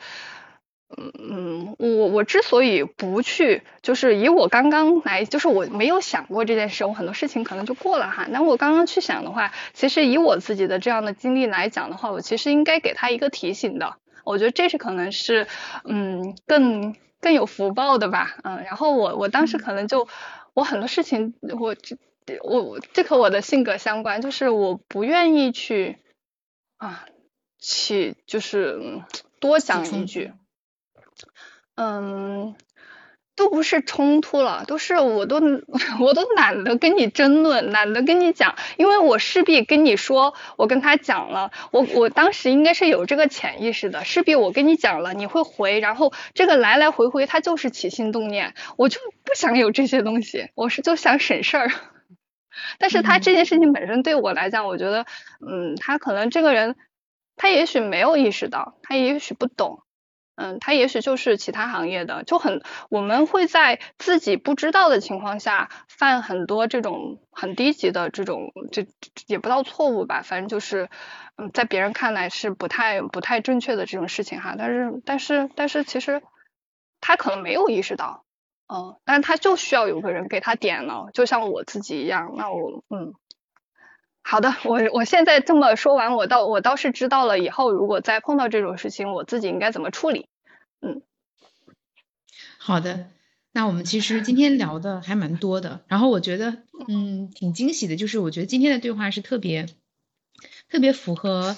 嗯嗯，我我之所以不去，就是以我刚刚来，就是我没有想过这件事，我很多事情可能就过了哈。那我刚刚去想的话，其实以我自己的这样的经历来讲的话，我其实应该给他一个提醒的。我觉得这是可能是，嗯，更更有福报的吧，嗯。然后我我当时可能就，我很多事情我。我这和我的性格相关，就是我不愿意去啊，去就是多讲一句，嗯，都不是冲突了，都是我都 我都懒得跟你争论，懒得跟你讲，因为我势必跟你说，我跟他讲了，我我当时应该是有这个潜意识的，势必我跟你讲了，你会回，然后这个来来回回，他就是起心动念，我就不想有这些东西，我是就想省事儿。但是他这件事情本身对我来讲，我觉得，嗯，他可能这个人，他也许没有意识到，他也许不懂。嗯，他也许就是其他行业的，就很我们会在自己不知道的情况下犯很多这种很低级的这种，这也不知道错误吧，反正就是嗯，在别人看来是不太不太正确的这种事情哈，但是但是但是其实他可能没有意识到，嗯，但是他就需要有个人给他点了，就像我自己一样，那我嗯。好的，我我现在这么说完，我倒我倒是知道了以后如果再碰到这种事情，我自己应该怎么处理。嗯，好的，那我们其实今天聊的还蛮多的，然后我觉得嗯挺惊喜的，就是我觉得今天的对话是特别特别符合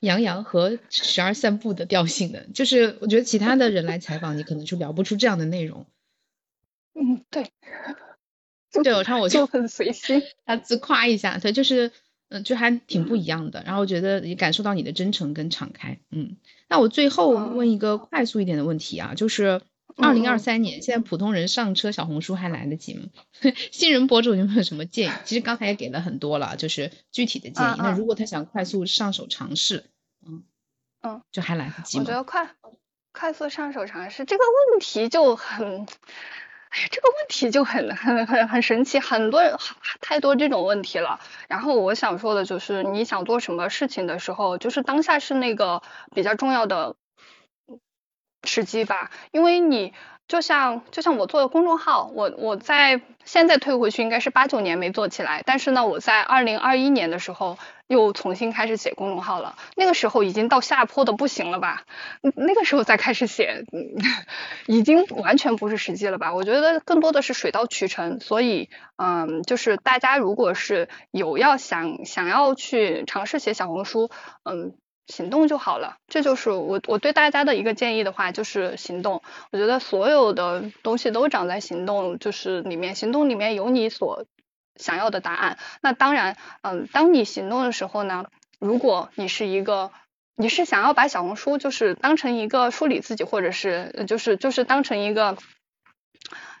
杨洋和十二散步的调性的，就是我觉得其他的人来采访你可能就聊不出这样的内容。嗯，对，对我唱我就很随心，他自夸一下，他就是。嗯，就还挺不一样的，然后我觉得也感受到你的真诚跟敞开。嗯，那我最后问一个快速一点的问题啊，就是二零二三年，现在普通人上车小红书还来得及吗？新人博主有没有什么建议？其实刚才也给了很多了，就是具体的建议。那如果他想快速上手尝试，嗯嗯，就还来得及吗？我觉得快快速上手尝试这个问题就很。哎呀，这个问题就很很很很神奇，很多人太多这种问题了。然后我想说的就是，你想做什么事情的时候，就是当下是那个比较重要的时机吧，因为你。就像就像我做的公众号，我我在现在退回去应该是八九年没做起来，但是呢，我在二零二一年的时候又重新开始写公众号了。那个时候已经到下坡的不行了吧？那个时候再开始写，已经完全不是实际了吧？我觉得更多的是水到渠成。所以，嗯，就是大家如果是有要想想要去尝试写小红书，嗯。行动就好了，这就是我我对大家的一个建议的话，就是行动。我觉得所有的东西都长在行动，就是里面行动里面有你所想要的答案。那当然，嗯，当你行动的时候呢，如果你是一个，你是想要把小红书就是当成一个梳理自己，或者是就是就是当成一个。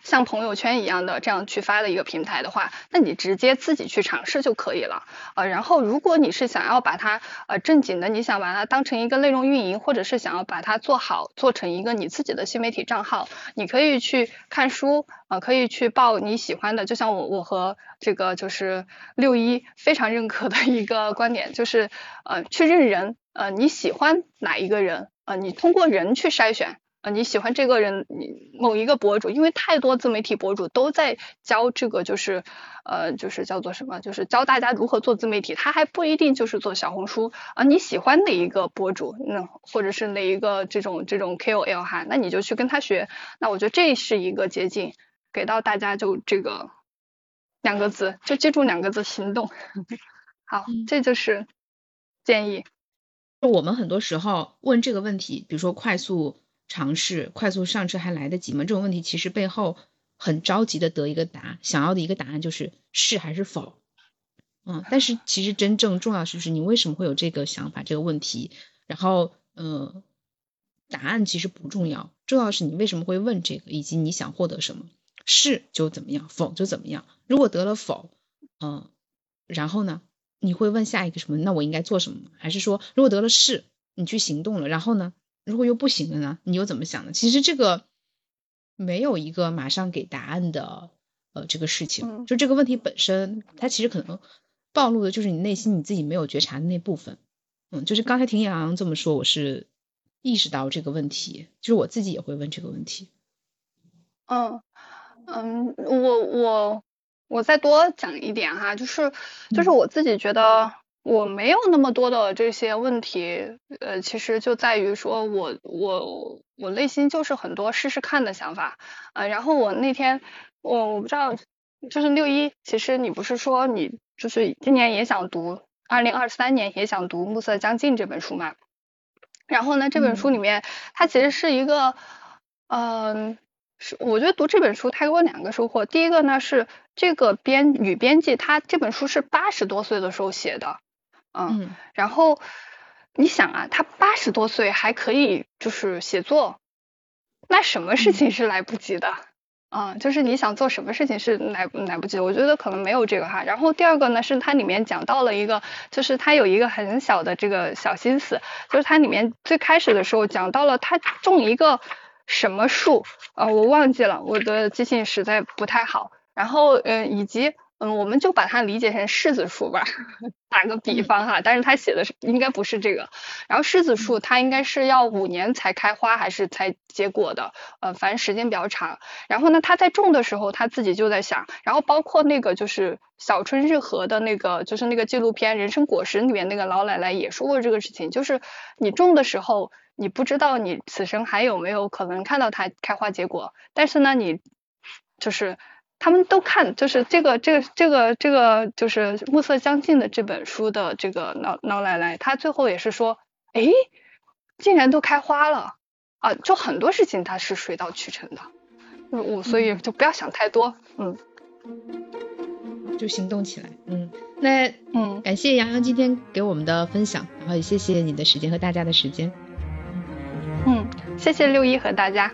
像朋友圈一样的这样去发的一个平台的话，那你直接自己去尝试就可以了。呃，然后如果你是想要把它呃正经的，你想把它当成一个内容运营，或者是想要把它做好，做成一个你自己的新媒体账号，你可以去看书，呃，可以去报你喜欢的。就像我我和这个就是六一非常认可的一个观点，就是呃去认人，呃你喜欢哪一个人，呃你通过人去筛选。呃，你喜欢这个人，你某一个博主，因为太多自媒体博主都在教这个，就是呃，就是叫做什么，就是教大家如何做自媒体，他还不一定就是做小红书啊。你喜欢哪一个博主，那或者是哪一个这种这种 KOL 哈，那你就去跟他学。那我觉得这是一个捷径，给到大家就这个两个字，就记住两个字：行动。好，这就是建议。我们很多时候问这个问题，比如说快速。尝试快速上车还来得及吗？这种问题其实背后很着急的得一个答，想要的一个答案就是是还是否。嗯，但是其实真正重要的是你为什么会有这个想法这个问题，然后嗯，答案其实不重要，重要的是你为什么会问这个，以及你想获得什么。是就怎么样，否就怎么样。如果得了否，嗯，然后呢，你会问下一个什么？那我应该做什么？还是说如果得了是，你去行动了，然后呢？如果又不行了呢？你又怎么想呢？其实这个没有一个马上给答案的呃这个事情，就这个问题本身，它其实可能暴露的就是你内心你自己没有觉察的那部分。嗯，就是刚才听杨洋这么说，我是意识到这个问题，就是我自己也会问这个问题。嗯嗯，我我我再多讲一点哈，就是就是我自己觉得。我没有那么多的这些问题，呃，其实就在于说我我我内心就是很多试试看的想法，呃，然后我那天我我不知道，就是六一，其实你不是说你就是今年也想读，二零二三年也想读《暮色将近》这本书嘛？然后呢，这本书里面它其实是一个，嗯，是我觉得读这本书它给我两个收获，第一个呢是这个编女编辑她这本书是八十多岁的时候写的，嗯，然后你想啊，他八十多岁还可以就是写作，那什么事情是来不及的？啊，就是你想做什么事情是来来不及，我觉得可能没有这个哈。然后第二个呢，是它里面讲到了一个，就是它有一个很小的这个小心思，就是它里面最开始的时候讲到了他种一个什么树，呃，我忘记了，我的记性实在不太好。然后呃，以及。嗯，我们就把它理解成柿子树吧，打个比方哈，但是他写的是应该不是这个。然后柿子树它应该是要五年才开花还是才结果的，呃，反正时间比较长。然后呢，他在种的时候他自己就在想，然后包括那个就是小春日和的那个就是那个纪录片《人生果实》里面那个老奶奶也说过这个事情，就是你种的时候你不知道你此生还有没有可能看到它开花结果，但是呢你就是。他们都看，就是这个这个这个这个，就是暮色将近的这本书的这个老老奶奶，她最后也是说，哎，竟然都开花了。啊！就很多事情它是水到渠成的，我所以就不要想太多，嗯，就行动起来，嗯，那嗯，感谢洋洋今天给我们的分享，然后也谢谢你的时间和大家的时间，嗯，谢谢六一和大家。